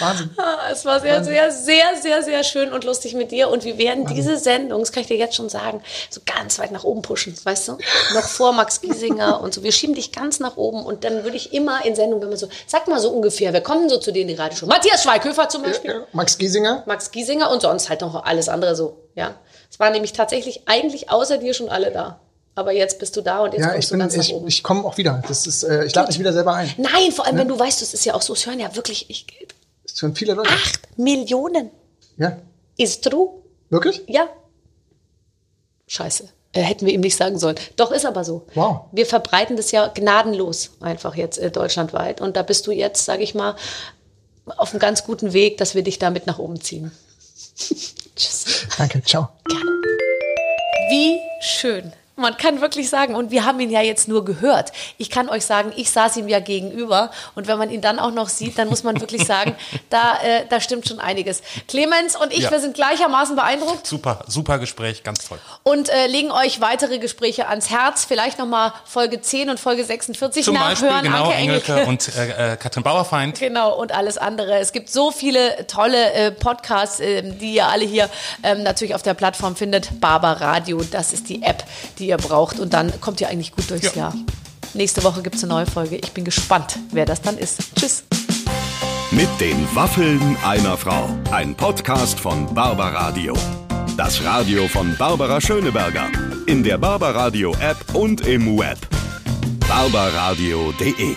Wahnsinn. es war sehr, sehr, sehr, sehr, sehr schön und lustig mit dir. Und wir werden diese Sendung, das kann ich dir jetzt schon sagen, so ganz weit nach oben pushen, weißt du? Noch vor Max Giesinger und so. Wir schieben dich ganz nach oben und dann würde ich immer in Sendung, wenn man so, sag mal so ungefähr, wer kommen so zu denen die Radioshow? Matthias Schweighöfer zum Beispiel. Ja, Max Giesinger. Max Giesinger und sonst halt noch alles andere so, ja. Es waren nämlich tatsächlich eigentlich außer dir schon alle da. Aber jetzt bist du da und jetzt Ja, kommst ich du bin, ganz nach ich, oben. ich komme auch wieder. Das ist, äh, ich lade mich wieder selber ein. Nein, vor allem, wenn du weißt, es ist ja auch so, es hören ja wirklich ich, Das sind viele Leute. acht Millionen. Ja. Ist true? Wirklich? Ja. Scheiße. Äh, hätten wir ihm nicht sagen sollen. Doch, ist aber so. Wow. Wir verbreiten das ja gnadenlos einfach jetzt äh, deutschlandweit. Und da bist du jetzt, sage ich mal, auf einem ganz guten Weg, dass wir dich damit nach oben ziehen. Tschüss. Danke. Ciao. Wie schön, Man kann wirklich sagen, und wir haben ihn ja jetzt nur gehört. Ich kann euch sagen, ich saß ihm ja gegenüber. Und wenn man ihn dann auch noch sieht, dann muss man wirklich sagen, da, äh, da stimmt schon einiges. Clemens und ich, Ja. wir sind gleichermaßen beeindruckt Super, super Gespräch, ganz toll. und äh, legen euch weitere Gespräche ans Herz. Vielleicht nochmal Folge 10 und Folge 46 Zum Beispiel, nachhören. genau, Anke Engelke und äh, äh, Katrin Bauerfeind. Genau, und alles andere. Es gibt so viele tolle äh, Podcasts, ähm, die ihr alle hier ähm, natürlich auf der Plattform findet. Barber Radio, das ist die App, die ihr braucht. Und dann kommt ihr eigentlich gut durchs Ja. Jahr. Nächste Woche gibt es eine neue Folge. Ich bin gespannt, wer das dann ist. Tschüss. Mit den Waffeln einer Frau. Ein Podcast von Barbaradio. Das Radio von Barbara Schöneberger. In der Barbaradio App und im Web. barbaradio.de